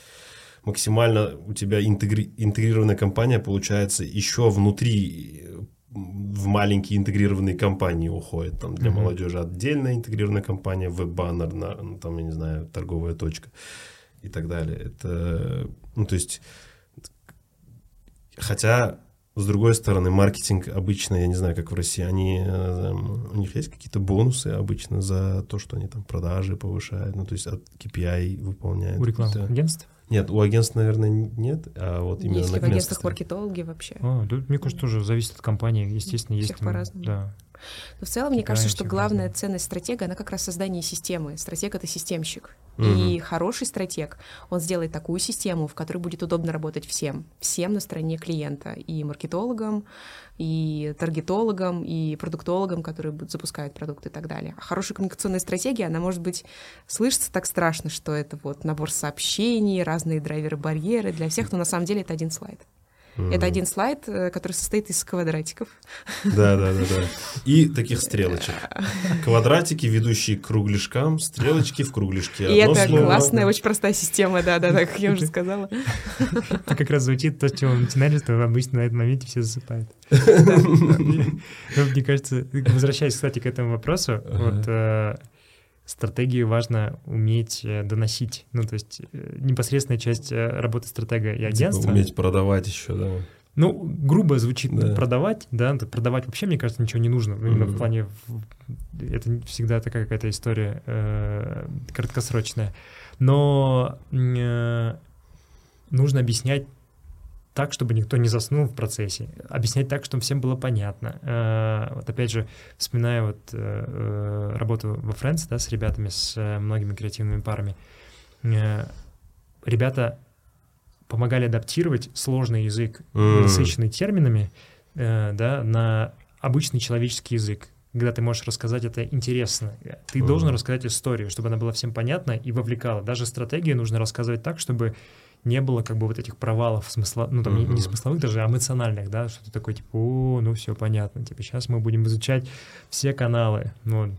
максимально у тебя интегри- интегрированная компания получается еще внутри в маленькие интегрированные компании уходит. Там для mm-hmm. молодежи отдельная интегрированная компания, веб-баннер, на, ну, там, я не знаю, торговая точка и так далее. Это, ну, то есть, хотя, с другой стороны, маркетинг обычно, я не знаю, как в России, они, э, у них есть какие-то бонусы обычно за то, что они там продажи повышают, ну, то есть от KPI выполняют. У рекламных агентств? Нет, у агентств, наверное, нет, а вот именно Есть ли в агентствах маркетологи вообще? А, да, мне кажется, тоже зависит от компании. Естественно, есть... Всех по-разному. Да. Но в целом, мне кажется, что главная ценность стратега, она как раз создание системы. Стратег — это системщик. Угу. И хороший стратег, он сделает такую систему, в которой будет удобно работать всем. Всем на стороне клиента. И маркетологам, и таргетологам, и продуктологам, которые запускают продукты и так далее. А хорошая коммуникационная стратегия, она может быть слышится так страшно, что это вот набор сообщений, разные драйверы, барьеры для всех, но на самом деле это один слайд. Mm. Это один слайд, э, который состоит из квадратиков. Да, да, да, да. И таких стрелочек. Квадратики, ведущие к кругляшкам, стрелочки в кругляшке. И это слово. классная, очень простая система, да, да, да, как я уже сказала. Это как раз звучит то, с чего мы начинали, что обычно на этом моменте все засыпают. Мне кажется, возвращаясь, кстати, к этому вопросу, вот э, стратегию важно уметь э, доносить. Ну, то есть э, непосредственная часть э, работы стратега и типа агентства. Типа уметь продавать еще, да. Ну, грубо звучит да. продавать, да, продавать вообще, мне кажется, ничего не нужно. Именно mm-hmm. в плане, это всегда такая какая-то история э, краткосрочная. Но э, нужно объяснять так, чтобы никто не заснул в процессе, объяснять так, чтобы всем было понятно. Э, вот опять же, вспоминая вот э, э, работу во Friends, да, с ребятами, с многими креативными парами, ребята помогали адаптировать сложный язык, mm. насыщенный терминами, да, на обычный человеческий язык, когда ты можешь рассказать это интересно. Ты mm. должен рассказать историю, чтобы она была всем понятна и вовлекала. Даже стратегию нужно рассказывать так, чтобы не было как бы вот этих провалов смысла, ну там mm-hmm. не, не смысловых даже, а эмоциональных, да, что то такое типа, о, ну все понятно, типа сейчас мы будем изучать все каналы, ну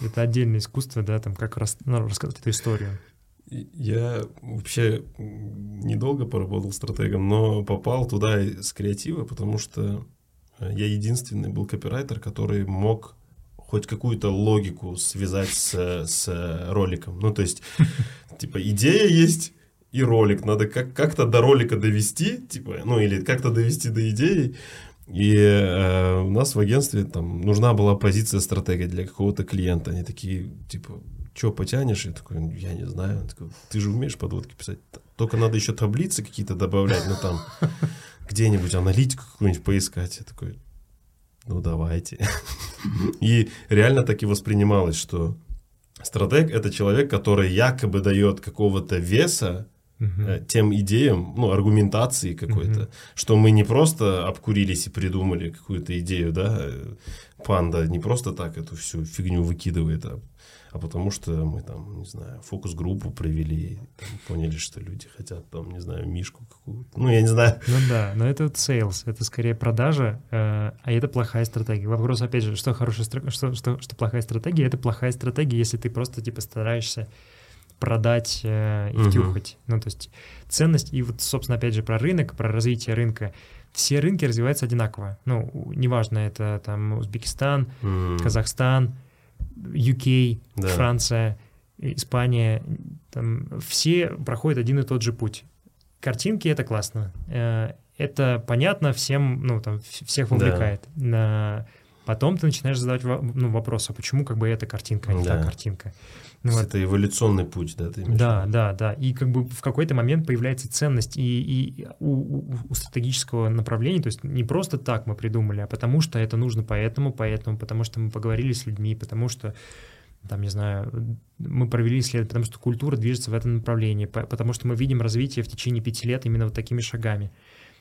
это отдельное искусство, да, там как рас, ну, рассказать эту историю. Я вообще недолго поработал стратегом, но попал туда с креатива, потому что я единственный был копирайтер, который мог хоть какую-то логику связать с, с роликом. Ну, то есть, типа, идея есть, и ролик. Надо как- как-то до ролика довести, типа, ну или как-то довести до идеи. И э, у нас в агентстве там нужна была позиция стратегия для какого-то клиента. Они такие, типа, что потянешь? Я такой, «Ну, я не знаю. такой, ты же умеешь подводки писать. Только надо еще таблицы какие-то добавлять, ну там где-нибудь аналитику какую-нибудь поискать. Я такой, ну давайте. И реально так и воспринималось, что стратег — это человек, который якобы дает какого-то веса uh тем идеям, ну, аргументации какой-то, uh что мы не просто обкурились и придумали какую-то идею, да, э, панда не просто так эту всю фигню выкидывает, а а потому что мы там, не знаю, фокус-группу провели, там, поняли, что люди хотят там, не знаю, мишку какую-то. Ну, я не знаю. Ну да, но это sales, это скорее продажа, э, а это плохая стратегия. Вопрос, опять же, что хорошая что, что, что плохая стратегия? Это плохая стратегия, если ты просто типа стараешься продать э, и втюхать. Угу. Ну, то есть ценность, и вот, собственно, опять же, про рынок, про развитие рынка. Все рынки развиваются одинаково. Ну, неважно, это там Узбекистан, mm. Казахстан, UK, да. Франция, Испания, там все проходят один и тот же путь. Картинки — это классно. Э, это понятно всем, ну, там, всех вовлекает. Да. Потом ты начинаешь задавать ну, вопрос, а почему как бы эта картинка, а не да. та картинка? Ну, вот. Это эволюционный путь, да, ты имеешь? Да, да, да. И как бы в какой-то момент появляется ценность и, и у, у, у стратегического направления, то есть не просто так мы придумали, а потому что это нужно поэтому, поэтому, потому что мы поговорили с людьми, потому что там, не знаю, мы провели исследование, потому что культура движется в этом направлении, потому что мы видим развитие в течение пяти лет именно вот такими шагами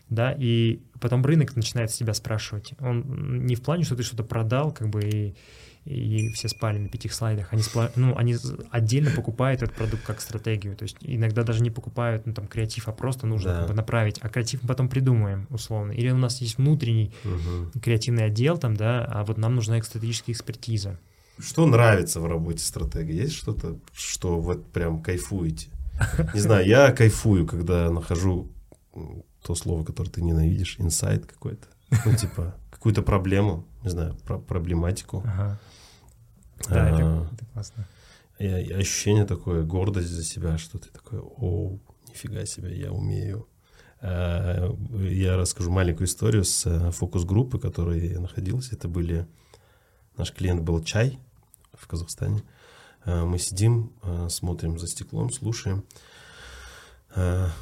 да, и потом рынок начинает себя спрашивать. Он не в плане, что ты что-то продал, как бы, и, и все спали на пяти слайдах. Они, спла... ну, они отдельно покупают этот продукт как стратегию. То есть иногда даже не покупают ну, там, креатив, а просто нужно да. как бы, направить. А креатив мы потом придумаем, условно. Или у нас есть внутренний угу. креативный отдел, там, да, а вот нам нужна стратегическая экспертиза. Что нравится в работе стратега? Есть что-то, что вот прям кайфуете? Не знаю, я кайфую, когда нахожу то слово, которое ты ненавидишь, инсайт какой-то. Ну, типа, какую-то проблему, не знаю, про проблематику. Ага. Да, а, это, это классно. И, и ощущение такое, гордость за себя, что ты такой, о, нифига себе, я умею. А, я расскажу маленькую историю с э, фокус-группы, в которой я находился. Это были... Наш клиент был чай в Казахстане. А, мы сидим, а, смотрим за стеклом, слушаем.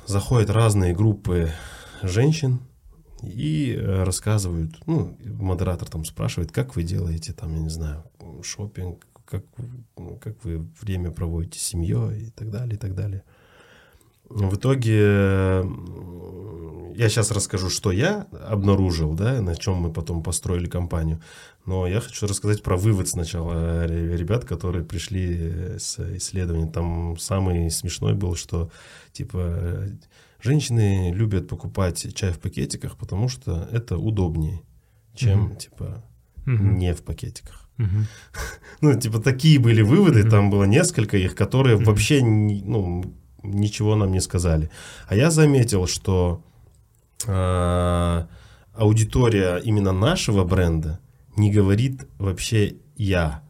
Заходят разные группы женщин, и э, рассказывают, ну, модератор там спрашивает, как вы делаете, там, я не знаю, шопинг, как, ну, как вы время проводите с семьей и так далее, и так далее. В итоге я сейчас расскажу, что я обнаружил, да, на чем мы потом построили компанию. Но я хочу рассказать про вывод сначала ребят, которые пришли с исследованием. Там самый смешной был, что типа Женщины любят покупать чай в пакетиках, потому что это удобнее, чем, mm типа, mm не в пакетиках. mm ну, типа, такие были выводы, mm там было несколько их, которые mm вообще, ну, ничего нам не сказали. А я заметил, что э, аудитория именно нашего бренда не говорит вообще «я».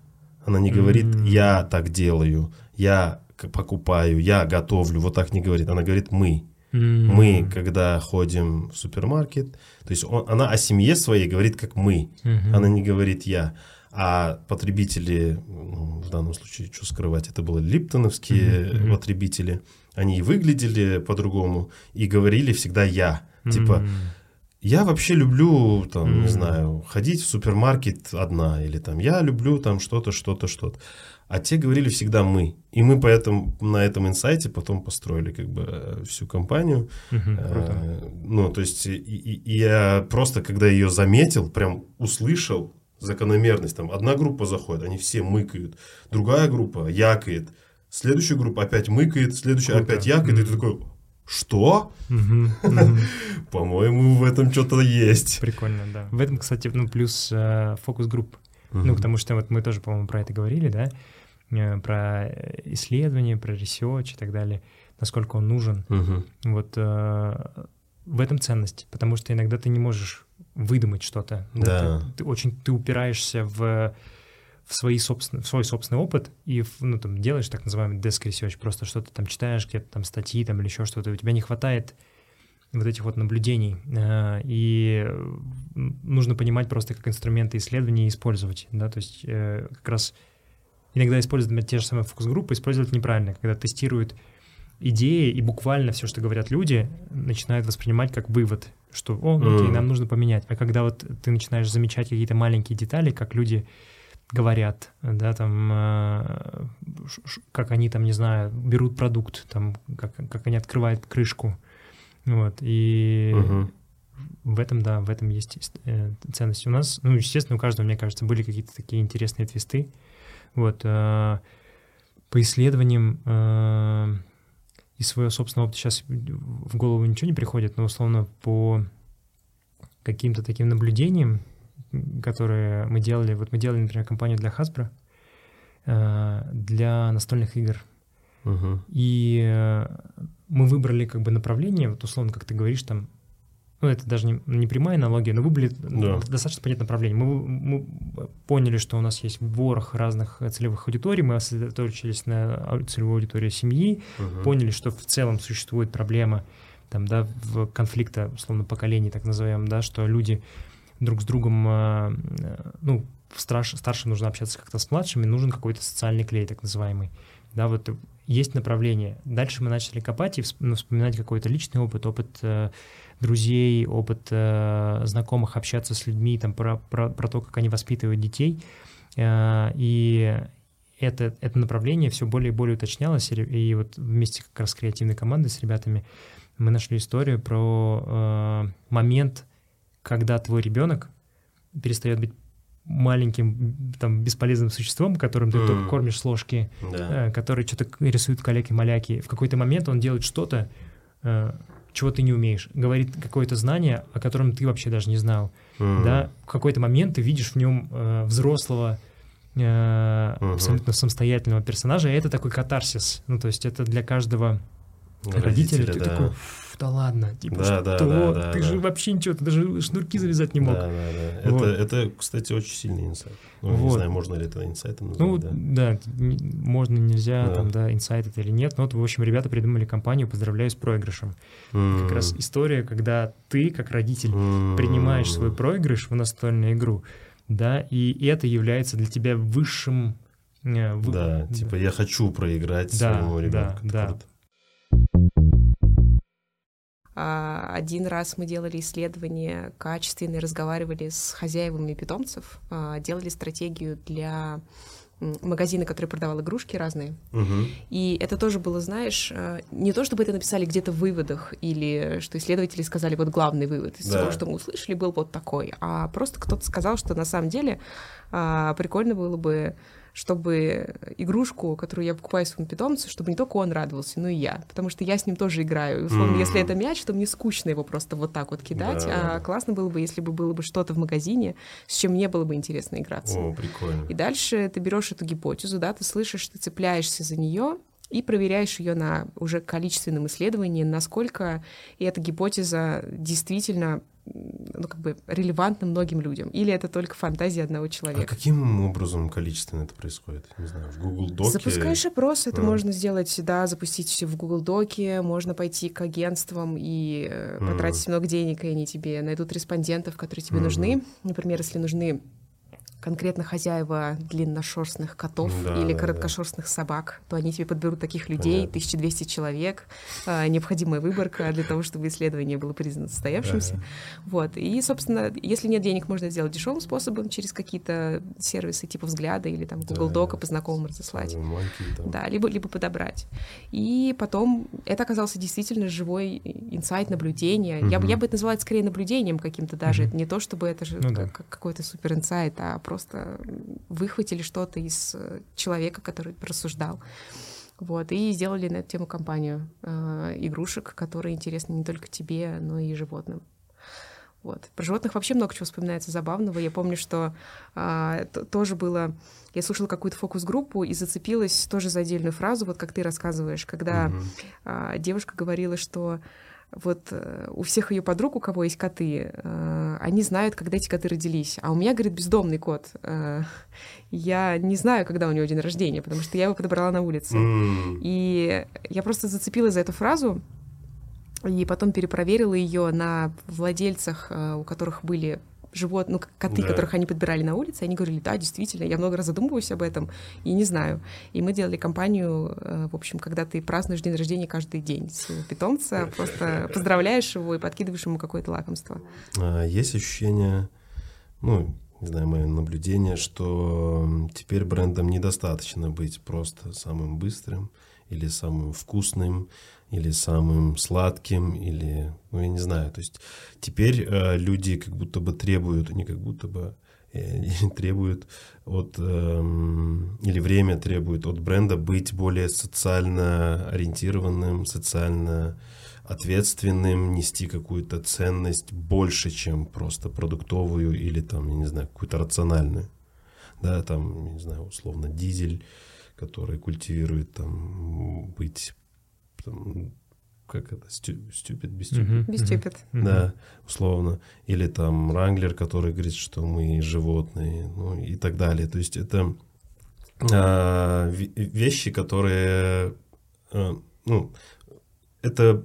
Она не говорит «я так делаю», «я покупаю», «я готовлю». Вот так не говорит. Она говорит «мы». Mm-hmm. Мы, когда ходим в супермаркет, то есть он, она о семье своей говорит как мы, mm-hmm. она не говорит я. А потребители, ну, в данном случае, что скрывать, это были липтоновские mm-hmm. потребители, они выглядели по-другому и говорили всегда я. Mm-hmm. Типа, я вообще люблю, там, mm-hmm. не знаю, ходить в супермаркет одна, или там, я люблю там что-то, что-то, что-то а те говорили всегда мы. И мы поэтому на этом инсайте потом построили как бы э, всю компанию. Угу, а, ну, то есть, и, и, я просто, когда ее заметил, прям услышал закономерность. Там одна группа заходит, они все мыкают, другая группа якает, следующая группа опять мыкает, следующая Круто. опять якает, mm и ты такой, что? По-моему, в этом что-то есть. Прикольно, да. В этом, кстати, ну, плюс э, фокус-групп. Ну, потому что вот мы тоже, по-моему, про это говорили, да? Э, про исследования, про research и так далее, насколько он нужен. Угу. Вот э, в этом ценность, потому что иногда ты не можешь выдумать что-то. Да. да ты, ты очень ты упираешься в в, свои собственные, в свой собственный опыт и ну, там, делаешь так называемый desk research, просто что-то там читаешь, где-то там статьи там, или еще что-то, у тебя не хватает вот этих вот наблюдений. Э, и нужно понимать просто, как инструменты исследования использовать. Да? То есть э, как раз иногда используют те же самые фокус-группы, используют неправильно, когда тестируют идеи, и буквально все, что говорят люди, начинают воспринимать как вывод, что, о, ну окей, нам нужно поменять. А когда вот ты начинаешь замечать какие-то маленькие детали, как люди говорят, да, там, э, как они там, не знаю, берут продукт, там, как, как они открывают крышку, вот, и угу. в этом, да, в этом есть э, ценность. У нас, ну, естественно, у каждого, мне кажется, были какие-то такие интересные твисты, вот, э, по исследованиям э, из своего собственного опыта сейчас в голову ничего не приходит, но условно по каким-то таким наблюдениям, которые мы делали, вот мы делали, например, компанию для Hasbro, для настольных игр. Uh-huh. И мы выбрали как бы направление, вот условно, как ты говоришь, там, ну, это даже не, не прямая аналогия, но выбрали да. достаточно понятное направление. Мы, мы поняли, что у нас есть ворох разных целевых аудиторий, мы сосредоточились на целевой аудитории семьи, угу. поняли, что в целом существует проблема там, да, в конфликта, условно, поколений, так назовем, да, что люди друг с другом, э, ну, старш, старшим нужно общаться как-то с младшими, нужен какой-то социальный клей, так называемый. Да, вот есть направление. Дальше мы начали копать и ну, вспоминать какой-то личный опыт, опыт э, друзей, опыт э, знакомых, общаться с людьми, там, про, про, про то, как они воспитывают детей. Э, и это, это направление все более и более уточнялось. И вот вместе как раз с креативной командой, с ребятами, мы нашли историю про э, момент, когда твой ребенок перестает быть маленьким там бесполезным существом, которым ты mm. только кормишь с ложки, да. э, который что-то рисует каляки-маляки. В какой-то момент он делает что-то, э, чего ты не умеешь, говорит какое-то знание, о котором ты вообще даже не знал. Mm. Да? В какой-то момент ты видишь в нем э, взрослого, э, mm-hmm. абсолютно самостоятельного персонажа, и это такой катарсис. Ну, то есть это для каждого родителя, родителя ты да. такой да ладно, типа, да, что? Да, да, ты да, же да. вообще ничего, ты даже шнурки завязать не мог. Да, да, да. Вот. Это, это, кстати, очень сильный инсайт. Ну, вот. не знаю, можно ли это инсайтом назвать, ну, да. да, можно, нельзя, да. там, да, инсайт это или нет, но вот, в общем, ребята придумали компанию «Поздравляю с проигрышем». Mm. Как раз история, когда ты, как родитель, mm. принимаешь свой проигрыш в настольную игру, да, и это является для тебя высшим... Э, вы... Да, типа я хочу проиграть да, своему ребенку. Да, да. Круто. А, один раз мы делали исследование качественные, разговаривали с хозяевами питомцев, а, делали стратегию для магазина, который продавал игрушки разные. Угу. И это тоже было, знаешь, а, не то, чтобы это написали где-то в выводах, или что исследователи сказали, вот главный вывод из да. того, что мы услышали, был вот такой, а просто кто-то сказал, что на самом деле прикольно было бы чтобы игрушку, которую я покупаю своему питомцу, чтобы не только он радовался, но и я, потому что я с ним тоже играю. И, условно, mm. если это мяч, то мне скучно его просто вот так вот кидать, да. а классно было бы, если бы было бы что-то в магазине, с чем мне было бы интересно играться. О, прикольно. И дальше ты берешь эту гипотезу, да, ты слышишь, ты цепляешься за нее, и проверяешь ее на уже количественном исследовании, насколько эта гипотеза действительно ну, как бы релевантно многим людям? Или это только фантазия одного человека? А каким образом количественно это происходит? Не знаю, в Google Доке? Запускаешь опрос, это а. можно сделать, да, запустить все в Google Доке, можно пойти к агентствам и а. потратить много денег, и они тебе найдут респондентов, которые тебе а. нужны. Например, если нужны конкретно хозяева длинношерстных котов да, или да, короткошерстных да. собак, то они тебе подберут таких людей, Понятно. 1200 человек, э, необходимая выборка для того, чтобы исследование было признано состоявшимся. Да. Вот. И, собственно, если нет денег, можно сделать дешевым способом через какие-то сервисы типа взгляда или там Google да, Дока по знакомым разослать. Да, либо, либо подобрать. И потом это оказался действительно живой инсайт, наблюдение. Угу. Я, бы, я бы это назвала это скорее наблюдением каким-то даже. Угу. Это не то, чтобы это же ну, как, да. какой-то супер инсайт, а просто просто выхватили что-то из э, человека, который рассуждал. Вот, и сделали на эту тему компанию э, игрушек, которые интересны не только тебе, но и животным. Вот. Про животных вообще много чего вспоминается забавного. Я помню, что э, тоже было... Я слушала какую-то фокус-группу и зацепилась тоже за отдельную фразу, вот как ты рассказываешь, когда mm-hmm. э, девушка говорила, что вот э, у всех ее подруг, у кого есть коты, э, они знают, когда эти коты родились. А у меня, говорит, бездомный кот. Э, я не знаю, когда у него день рождения, потому что я его подобрала на улице. И я просто зацепилась за эту фразу, и потом перепроверила ее на владельцах, у которых были живот, ну, коты, да. которых они подбирали на улице, они говорили, да, действительно, я много раз задумываюсь об этом и не знаю. И мы делали кампанию, э, в общем, когда ты празднуешь день рождения каждый день своего питомца, просто поздравляешь его и подкидываешь ему какое-то лакомство. А, есть ощущение, ну, не знаю, мое наблюдение, что теперь брендом недостаточно быть просто самым быстрым или самым вкусным, или самым сладким, или, ну, я не знаю. То есть теперь э, люди как будто бы требуют, не как будто бы, э, требуют от, э, или время требует от бренда быть более социально ориентированным, социально ответственным, нести какую-то ценность больше, чем просто продуктовую или там, я не знаю, какую-то рациональную. Да, там, не знаю, условно, дизель, который культивирует там быть там, как это, стюпид, без стюпид? Без стюпид. Да, условно. Или там Ранглер, который говорит, что мы животные, ну и так далее. То есть это а, вещи, которые, а, ну, это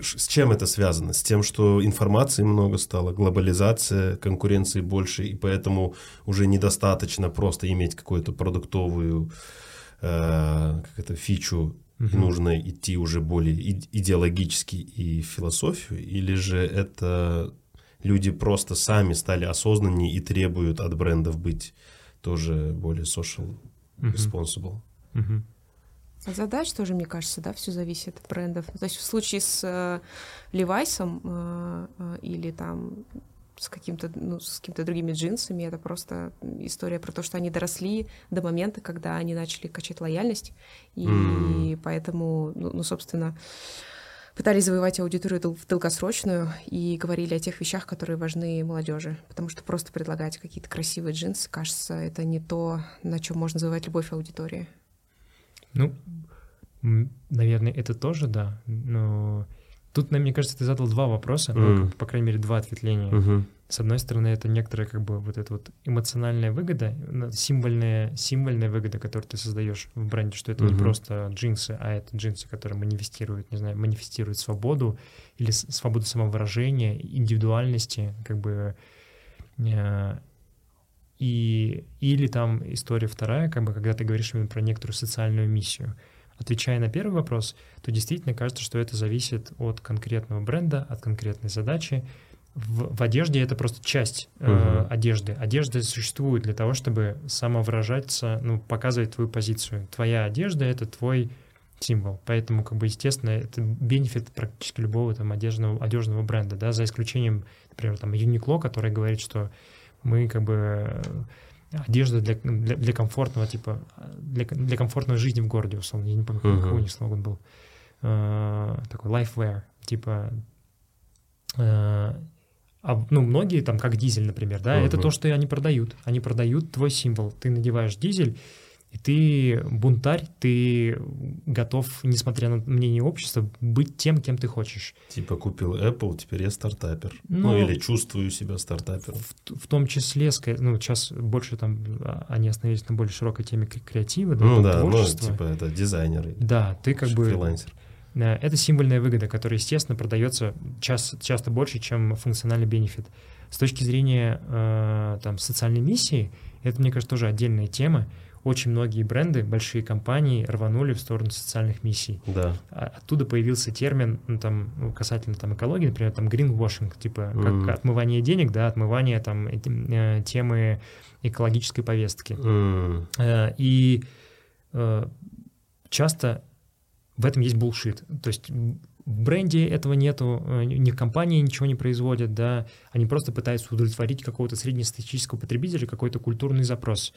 с чем это связано? С тем, что информации много стало, глобализация, конкуренции больше, и поэтому уже недостаточно просто иметь какую-то продуктовую э, как это, фичу угу. и нужно идти уже более идеологически и в философию, или же это люди просто сами стали осознаннее и требуют от брендов быть тоже более social responsible. Угу. От задач тоже, мне кажется, да, все зависит от брендов. То есть в случае с э, Levi's э, э, или там с каким-то ну, с какими-то другими джинсами. Это просто история про то, что они доросли до момента, когда они начали качать лояльность. И mm. поэтому, ну, ну, собственно, пытались завоевать аудиторию в долгосрочную и говорили о тех вещах, которые важны молодежи. Потому что просто предлагать какие-то красивые джинсы, кажется, это не то, на чем можно завоевать любовь аудитории. Ну, наверное, это тоже, да. Но Тут, мне кажется, ты задал два вопроса, mm. ну, по крайней мере, два ответвления. Mm-hmm. С одной стороны, это некоторая как бы вот эта вот эмоциональная выгода, символьная, символьная выгода, которую ты создаешь в бренде, что это mm-hmm. не просто джинсы, а это джинсы, которые манифестируют, не знаю, манифестируют свободу или свободу самовыражения, индивидуальности, как бы э, и или там история вторая, как бы когда ты говоришь именно про некоторую социальную миссию. Отвечая на первый вопрос, то действительно кажется, что это зависит от конкретного бренда, от конкретной задачи. В, в одежде это просто часть э, uh одежды. Одежда существует для того, чтобы самовыражаться, ну, показывать твою позицию. Твоя одежда — это твой символ. Поэтому, как бы, естественно, это бенефит практически любого там одежного, одежного бренда, да, за исключением, например, там Uniqlo, который говорит, что мы как бы одежда для, для, для комфортного, типа, для, для комфортной жизни в городе, условно. Я не помню, uh-huh. какой у них слоган был. Uh, такой lifewear, типа... Uh, а, ну, многие там, как дизель, например, да, uh-huh. это то, что они продают. Они продают твой символ. Ты надеваешь дизель, и ты бунтарь, ты готов, несмотря на мнение общества, быть тем, кем ты хочешь. Типа купил Apple, теперь я стартапер. Ну, ну или чувствую себя стартапером. В, в том числе, ну, сейчас больше там а, они остановились на более широкой теме креатива, да, ну, да, творчества. Ну, типа это дизайнеры. Да, ты как бы... Фрилансер. Это символьная выгода, которая, естественно, продается часто, часто больше, чем функциональный бенефит. С точки зрения э, там, социальной миссии, это, мне кажется, тоже отдельная тема очень многие бренды, большие компании рванули в сторону социальных миссий. Да. А, оттуда появился термин, ну, там, ну, касательно там, экологии, например, там greenwashing, типа как mm. отмывание денег, да, отмывание там, э, темы экологической повестки. Mm. И э, часто в этом есть булшит. То есть в бренде этого нету, ни компании ничего не производят, да, они просто пытаются удовлетворить какого-то среднестатистического потребителя, какой-то культурный запрос.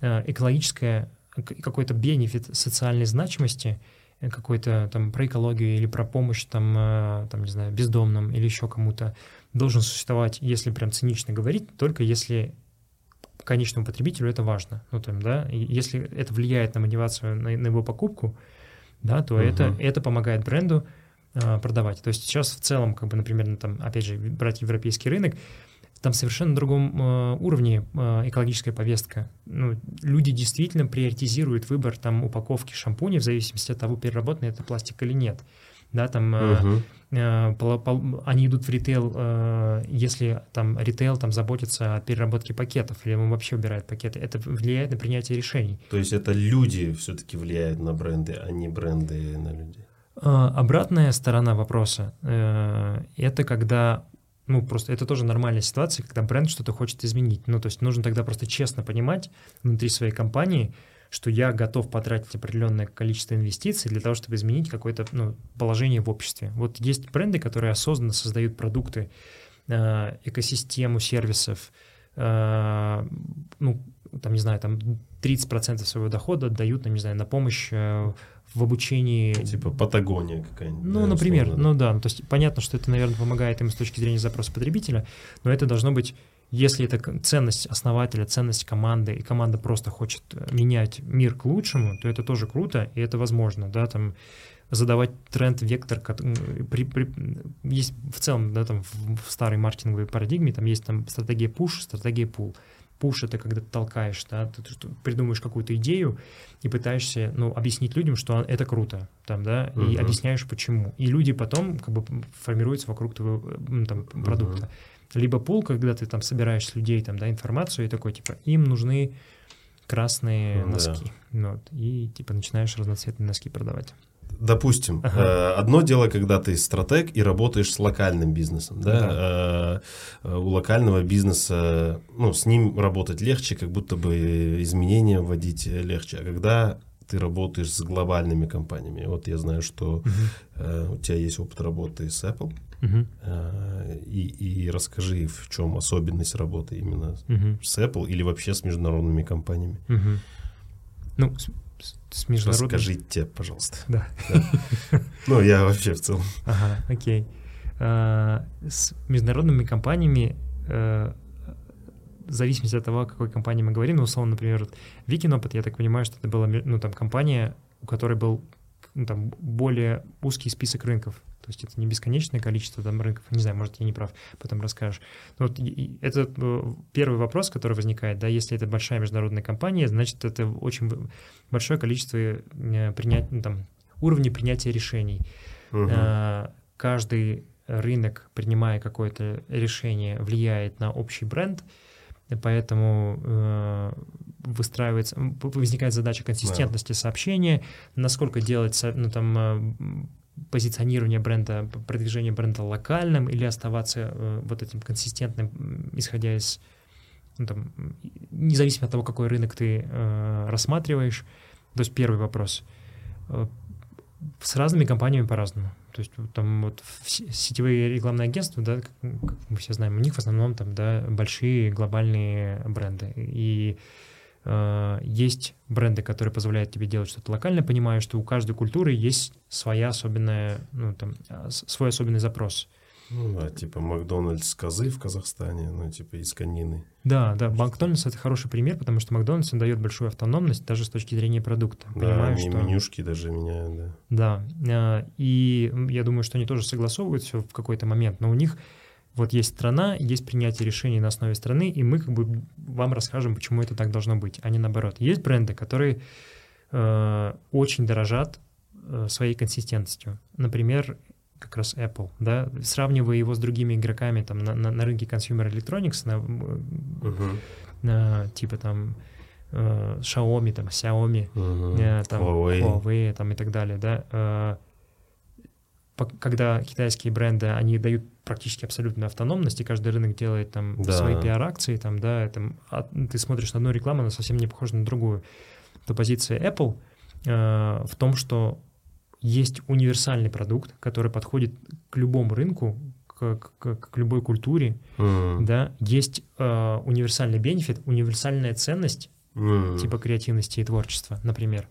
Э, экологическое, какой-то бенефит социальной значимости, э, какой-то там про экологию или про помощь там, э, там, не знаю, бездомным или еще кому-то, должен существовать, если прям цинично говорить, только если конечному потребителю это важно. Ну, там, да, если это влияет на мотивацию, на, на его покупку, да, то uh-huh. это, это помогает бренду э, продавать. То есть сейчас в целом, как бы, например, там, опять же, брать европейский рынок, там совершенно другом э, уровне э, экологическая повестка. Ну, люди действительно приоритизируют выбор там упаковки шампуней в зависимости от того, переработанный это пластик или нет. да, там угу. они идут в ритейл, если там ритейл там заботится о переработке пакетов или он вообще убирает пакеты, это влияет на принятие решений. То есть это люди все-таки влияют на бренды, а не бренды на людей. Обратная сторона вопроса — это когда ну, просто это тоже нормальная ситуация, когда бренд что-то хочет изменить. Ну, то есть нужно тогда просто честно понимать внутри своей компании, что я готов потратить определенное количество инвестиций для того, чтобы изменить какое-то ну, положение в обществе. Вот есть бренды, которые осознанно создают продукты, э, экосистему сервисов, э, ну, там, не знаю, там 30% своего дохода отдают, ну, не знаю, на помощь э, в обучении... Типа Патагония какая-нибудь. Ну, да, например, условно, ну да, ну, то есть понятно, что это, наверное, помогает им с точки зрения запроса потребителя, но это должно быть, если это ценность основателя, ценность команды, и команда просто хочет менять мир к лучшему, то это тоже круто, и это возможно, да, там задавать тренд, вектор, при, при, есть в целом, да, там в, в старой маркетинговой парадигме, там есть там стратегия push, стратегия pull. Пуш — это когда ты толкаешь, да, ты, придумаешь какую-то идею и пытаешься, ну, объяснить людям, что это круто, там, да, uh-huh. и объясняешь, почему. И люди потом как бы формируются вокруг твоего там, продукта. Uh-huh. Либо пул, когда ты там собираешь с людей там, да, информацию и такой, типа, им нужны красные носки. Вот, и, типа, начинаешь разноцветные носки продавать допустим, ага. э, одно дело, когда ты стратег и работаешь с локальным бизнесом, да, да. Э, у локального бизнеса, ну, с ним работать легче, как будто бы изменения вводить легче, а когда ты работаешь с глобальными компаниями, вот я знаю, что угу. э, у тебя есть опыт работы с Apple, угу. э, и, и расскажи, в чем особенность работы именно угу. с Apple или вообще с международными компаниями. Угу. Ну, с международным... Расскажите, пожалуйста. Да. Ну, я вообще в целом. Ага, окей. А, с международными компаниями э, в зависимости от того, о какой компании мы говорим, ну, условно, например, Викинопыт, я так понимаю, что это была, ну, там, компания, у которой был ну, там, более узкий список рынков. То есть это не бесконечное количество там рынков. Не знаю, может, я не прав, потом расскажешь. Но вот это э, первый вопрос, который возникает, да, если это большая международная компания, значит, это очень большое количество э, принять, ну, там, уровней принятия решений. Угу. Каждый рынок, принимая какое-то решение, влияет на общий бренд, поэтому выстраивается, возникает задача консистентности да. сообщения, насколько делать, ну, там, позиционирование бренда, продвижение бренда локальным или оставаться э, вот этим консистентным, исходя из, ну, там, независимо от того, какой рынок ты э, рассматриваешь. То есть первый вопрос. Э, с разными компаниями по-разному. То есть там вот сетевые рекламные агентства, да, как, как мы все знаем, у них в основном там, да, большие глобальные бренды. И Э, есть бренды, которые позволяют тебе делать что-то локально, понимая, что у каждой культуры есть своя особенная, ну, там, а, свой особенный запрос. Ну да, типа Макдональдс козы в Казахстане, ну типа из конины. Да, да, Макдональдс это хороший пример, потому что Макдональдс дает большую автономность даже с точки зрения продукта. Да, Понимаю, они что... менюшки даже меняют, да. Да, э, и я думаю, что они тоже согласовывают все в какой-то момент, но у них вот есть страна, есть принятие решений на основе страны, и мы как бы вам расскажем, почему это так должно быть, а не наоборот. Есть бренды, которые э, очень дорожат э, своей консистентностью. Например, как раз Apple, да, сравнивая его с другими игроками там на, на, на рынке consumer electronics, на, uh-huh. на типа там э, Xiaomi, там Xiaomi, uh-huh. э, там Huawei. Huawei, там и так далее, да, э, когда китайские бренды, они дают практически абсолютную автономность, и каждый рынок делает там да. свои пиар-акции, там, да, там, а ты смотришь на одну рекламу, она совсем не похожа на другую, то позиция Apple э, в том, что есть универсальный продукт, который подходит к любому рынку, к, к, к любой культуре, mm. да, есть э, универсальный бенефит, универсальная ценность, mm. типа креативности и творчества, например,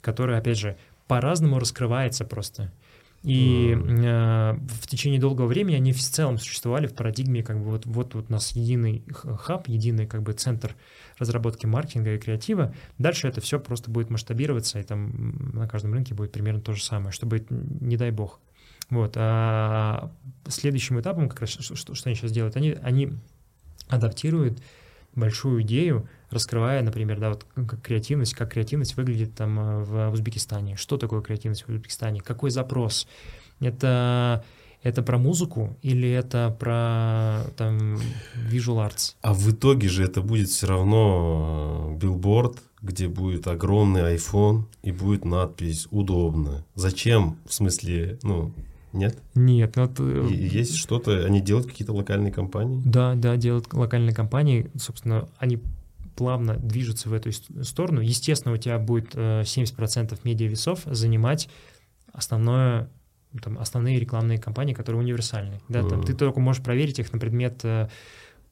которая, опять же, по-разному раскрывается просто. И э, в течение долгого времени они в целом существовали в парадигме, как бы вот, вот, вот у нас единый хаб, единый как бы центр разработки маркетинга и креатива. Дальше это все просто будет масштабироваться, и там на каждом рынке будет примерно то же самое, чтобы, не дай бог. Вот. А следующим этапом, как раз что, что, что они сейчас делают, они, они адаптируют большую идею, раскрывая, например, да, вот как креативность, как креативность выглядит там э, в Узбекистане, что такое креативность в Узбекистане, какой запрос, Это это про музыку или это про там visual arts? А в итоге же это будет все равно билборд, где будет огромный iPhone и будет надпись «Удобно». Зачем? В смысле, ну, нет? Нет. Ну, это... Есть что-то, они делают какие-то локальные компании? Да, да, делают локальные компании. Собственно, они плавно движутся в эту сторону. Естественно, у тебя будет 70% э, медиавесов занимать основное там, основные рекламные кампании, которые универсальны. Да, там, ты только можешь проверить их на предмет э,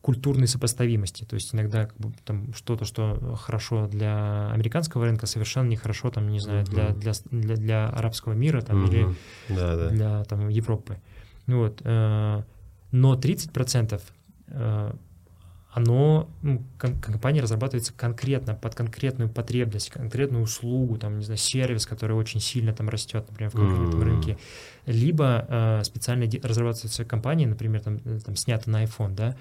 культурной сопоставимости. То есть иногда как бы, там что-то, что хорошо для американского рынка, совершенно нехорошо, там, не знаю, для, для, для, для арабского мира там, uh-huh. или да, да. для там, Европы. Вот. Э, но 30% э, оно, ну, компания разрабатывается конкретно под конкретную потребность, конкретную услугу, там, не знаю, сервис, который очень сильно там растет, например, в конкретном mm-hmm. рынке, либо э, специально разрабатываются компании, например, там, э, там снято на iPhone, да,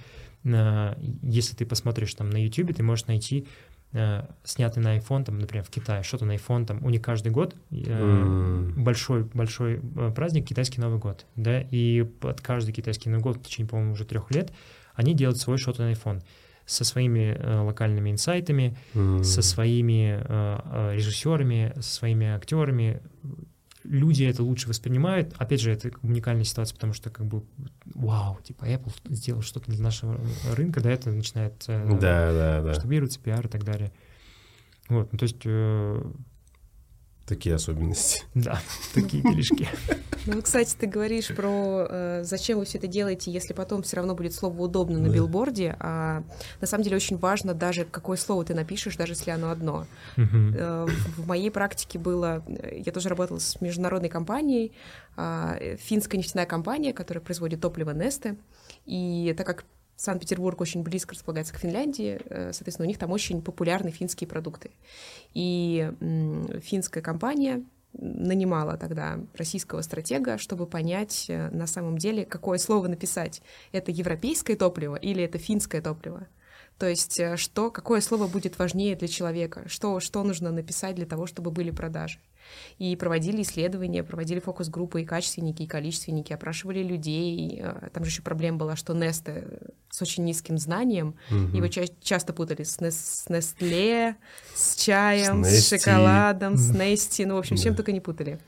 если ты посмотришь там на YouTube, ты можешь найти э, снятый на iPhone, там, например, в Китае, что-то на iPhone, там, у них каждый год э, mm. большой, большой э, праздник, китайский Новый год, да, и под каждый китайский Новый год в течение, по-моему, уже трех лет они делают свой шот на iPhone со своими э, локальными инсайтами, mm. со своими э, э, режиссерами, со своими актерами. Люди это лучше воспринимают. Опять же, это уникальная ситуация, потому что как бы вау, типа Apple сделал что-то для нашего рынка, да, это начинает э, да, да, да. масштабироваться, пиар и так далее. Вот, ну, то есть э, Такие особенности. Да, такие делишки. Ну, кстати, ты говоришь про э, зачем вы все это делаете, если потом все равно будет слово удобно на билборде. А на самом деле очень важно даже, какое слово ты напишешь, даже если оно одно. Э, в моей практике было, я тоже работала с международной компанией, э, финская нефтяная компания, которая производит топливо Несте. И так как Санкт-Петербург очень близко располагается к Финляндии, э, соответственно, у них там очень популярны финские продукты. И финская компания нанимала тогда российского стратега, чтобы понять э, на самом деле, какое слово написать. Это европейское топливо или это финское топливо? То есть э, что, какое слово будет важнее для человека? Что, что нужно написать для того, чтобы были продажи? И проводили исследования, проводили фокус-группы и качественники, и количественники, опрашивали людей. Э, там же еще проблема была, что Несте с очень низким знанием, угу. его ча- часто путали с, Нес- с Нестле, с чаем, с, с шоколадом, с Нести, ну, в общем, да. чем только не путали.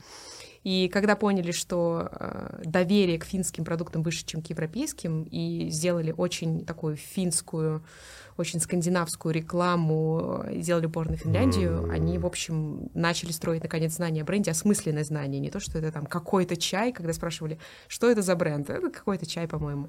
И когда поняли, что э, доверие к финским продуктам выше, чем к европейским, и сделали очень такую финскую очень скандинавскую рекламу, сделали упор на Финляндию, mm. они, в общем, начали строить, наконец, знания о бренде, осмысленное знание, не то, что это там какой-то чай, когда спрашивали, что это за бренд, это какой-то чай, по-моему.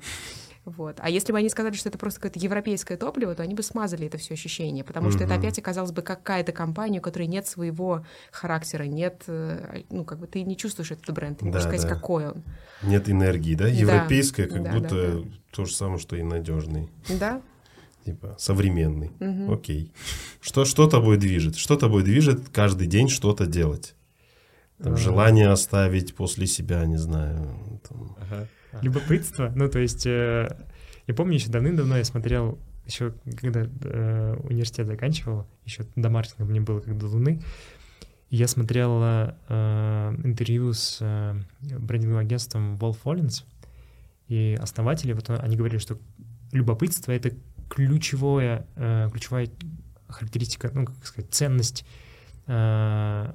Вот. А если бы они сказали, что это просто какое-то европейское топливо, то они бы смазали это все ощущение, потому mm-hmm. что это опять оказалось бы какая-то компания, у которой нет своего характера, нет, э, ну, как бы ты не чувствуешь этот бренд, ты не да, можешь сказать, да. какой он. Нет энергии, да? Европейская, да. как да, будто да, да. то же самое, что и надежный. Да, типа современный. Угу. Окей. Что, что тобой движет? Что тобой движет каждый день что-то делать? Там, желание оставить после себя, не знаю. Там. Ага. Любопытство. Ну, то есть, э, я помню, еще давным-давно я смотрел, еще когда э, университет заканчивал, еще до маркетинга мне было как до Луны, я смотрел э, интервью с э, брендинговым агентством Wolf Collins, и основатели, вот они говорили, что любопытство — это ключевое, э, ключевая характеристика, ну, как сказать, ценность э,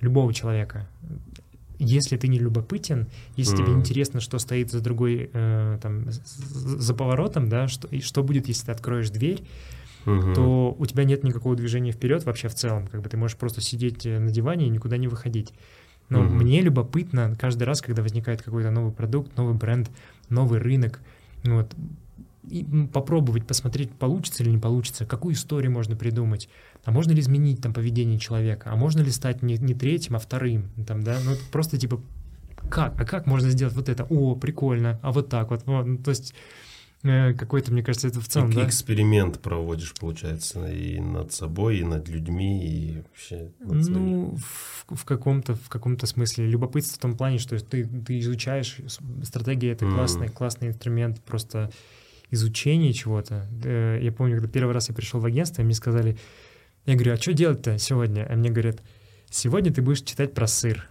любого человека. Если ты не любопытен, если mm. тебе интересно, что стоит за другой, э, там, за поворотом, да, что, и что будет, если ты откроешь дверь, mm-hmm. то у тебя нет никакого движения вперед вообще в целом. Как бы ты можешь просто сидеть на диване и никуда не выходить. Но mm-hmm. мне любопытно каждый раз, когда возникает какой-то новый продукт, новый бренд, новый рынок, вот, и попробовать посмотреть, получится или не получится, какую историю можно придумать, а можно ли изменить там поведение человека, а можно ли стать не, не третьим, а вторым, там, да, ну просто типа как, а как можно сделать вот это, о, прикольно, а вот так вот, вот ну, то есть э, какой-то, мне кажется, это в целом, и да? эксперимент проводишь, получается, и над собой, и над людьми, и вообще над Ну, в, в каком-то в каком-то смысле. Любопытство в том плане, что ты, ты изучаешь, стратегия — это mm. классный, классный инструмент, просто изучение чего-то. Э, я помню, когда первый раз я пришел в агентство, мне сказали, я говорю, а что делать-то сегодня? А мне говорят, сегодня ты будешь читать про сыр.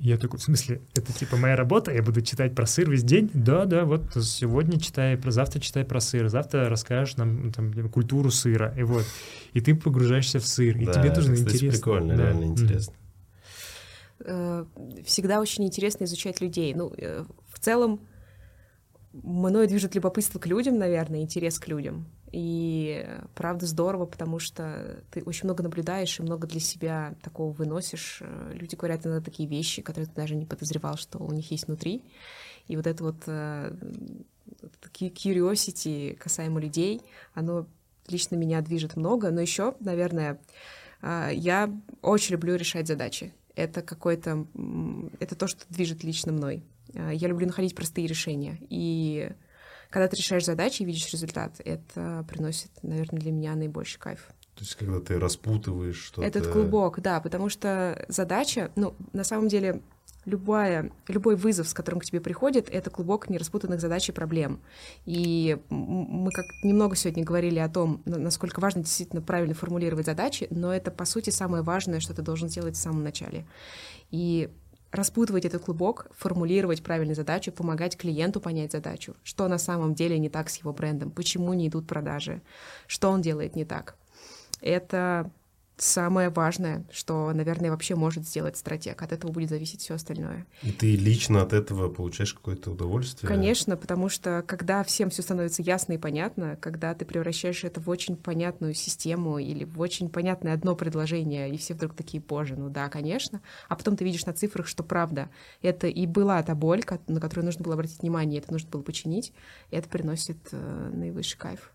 Я такой, в смысле, это типа моя работа, я буду читать про сыр весь день? Да, да, вот сегодня читай, про завтра читай про сыр, завтра расскажешь нам там культуру сыра, и вот. И ты погружаешься в сыр, и Да, тебе тоже интересно. прикольно, Да. реально Мгм. интересно. Э, Всегда очень интересно изучать людей. Ну, э, в целом, мною движет любопытство к людям, наверное, интерес к людям. И э, правда здорово, потому что ты очень много наблюдаешь и много для себя такого выносишь. Э, Люди говорят иногда такие вещи, которые ты даже не подозревал, что у них есть внутри. И вот это вот э, curiosity касаемо людей, оно лично меня движет много. Но еще, наверное, я очень люблю решать задачи. Это какой-то... Это то, что движет лично мной. А, Я люблю находить простые решения. И когда ты решаешь задачи и видишь результат, это приносит, наверное, для меня наибольший кайф. То есть, когда ты распутываешь что-то... Этот клубок, да, потому что задача, ну, на самом деле, любая, любой вызов, с которым к тебе приходит, это клубок нераспутанных задач и проблем. И мы как немного сегодня говорили о том, на- насколько важно действительно правильно формулировать задачи, но это, по сути, самое важное, что ты должен сделать в самом начале. И распутывать этот клубок, формулировать правильную задачу, помогать клиенту понять задачу, что на самом деле не так с его брендом, почему не идут продажи, что он делает не так. Это самое важное, что, наверное, вообще может сделать стратег. От этого будет зависеть все остальное. И ты лично от этого получаешь какое-то удовольствие? Конечно, потому что когда всем все становится ясно и понятно, когда ты превращаешь это в очень понятную систему или в очень понятное одно предложение, и все вдруг такие, боже, ну да, конечно. А потом ты видишь на цифрах, что правда. Это и была та боль, на которую нужно было обратить внимание, это нужно было починить, и это приносит э, наивысший кайф.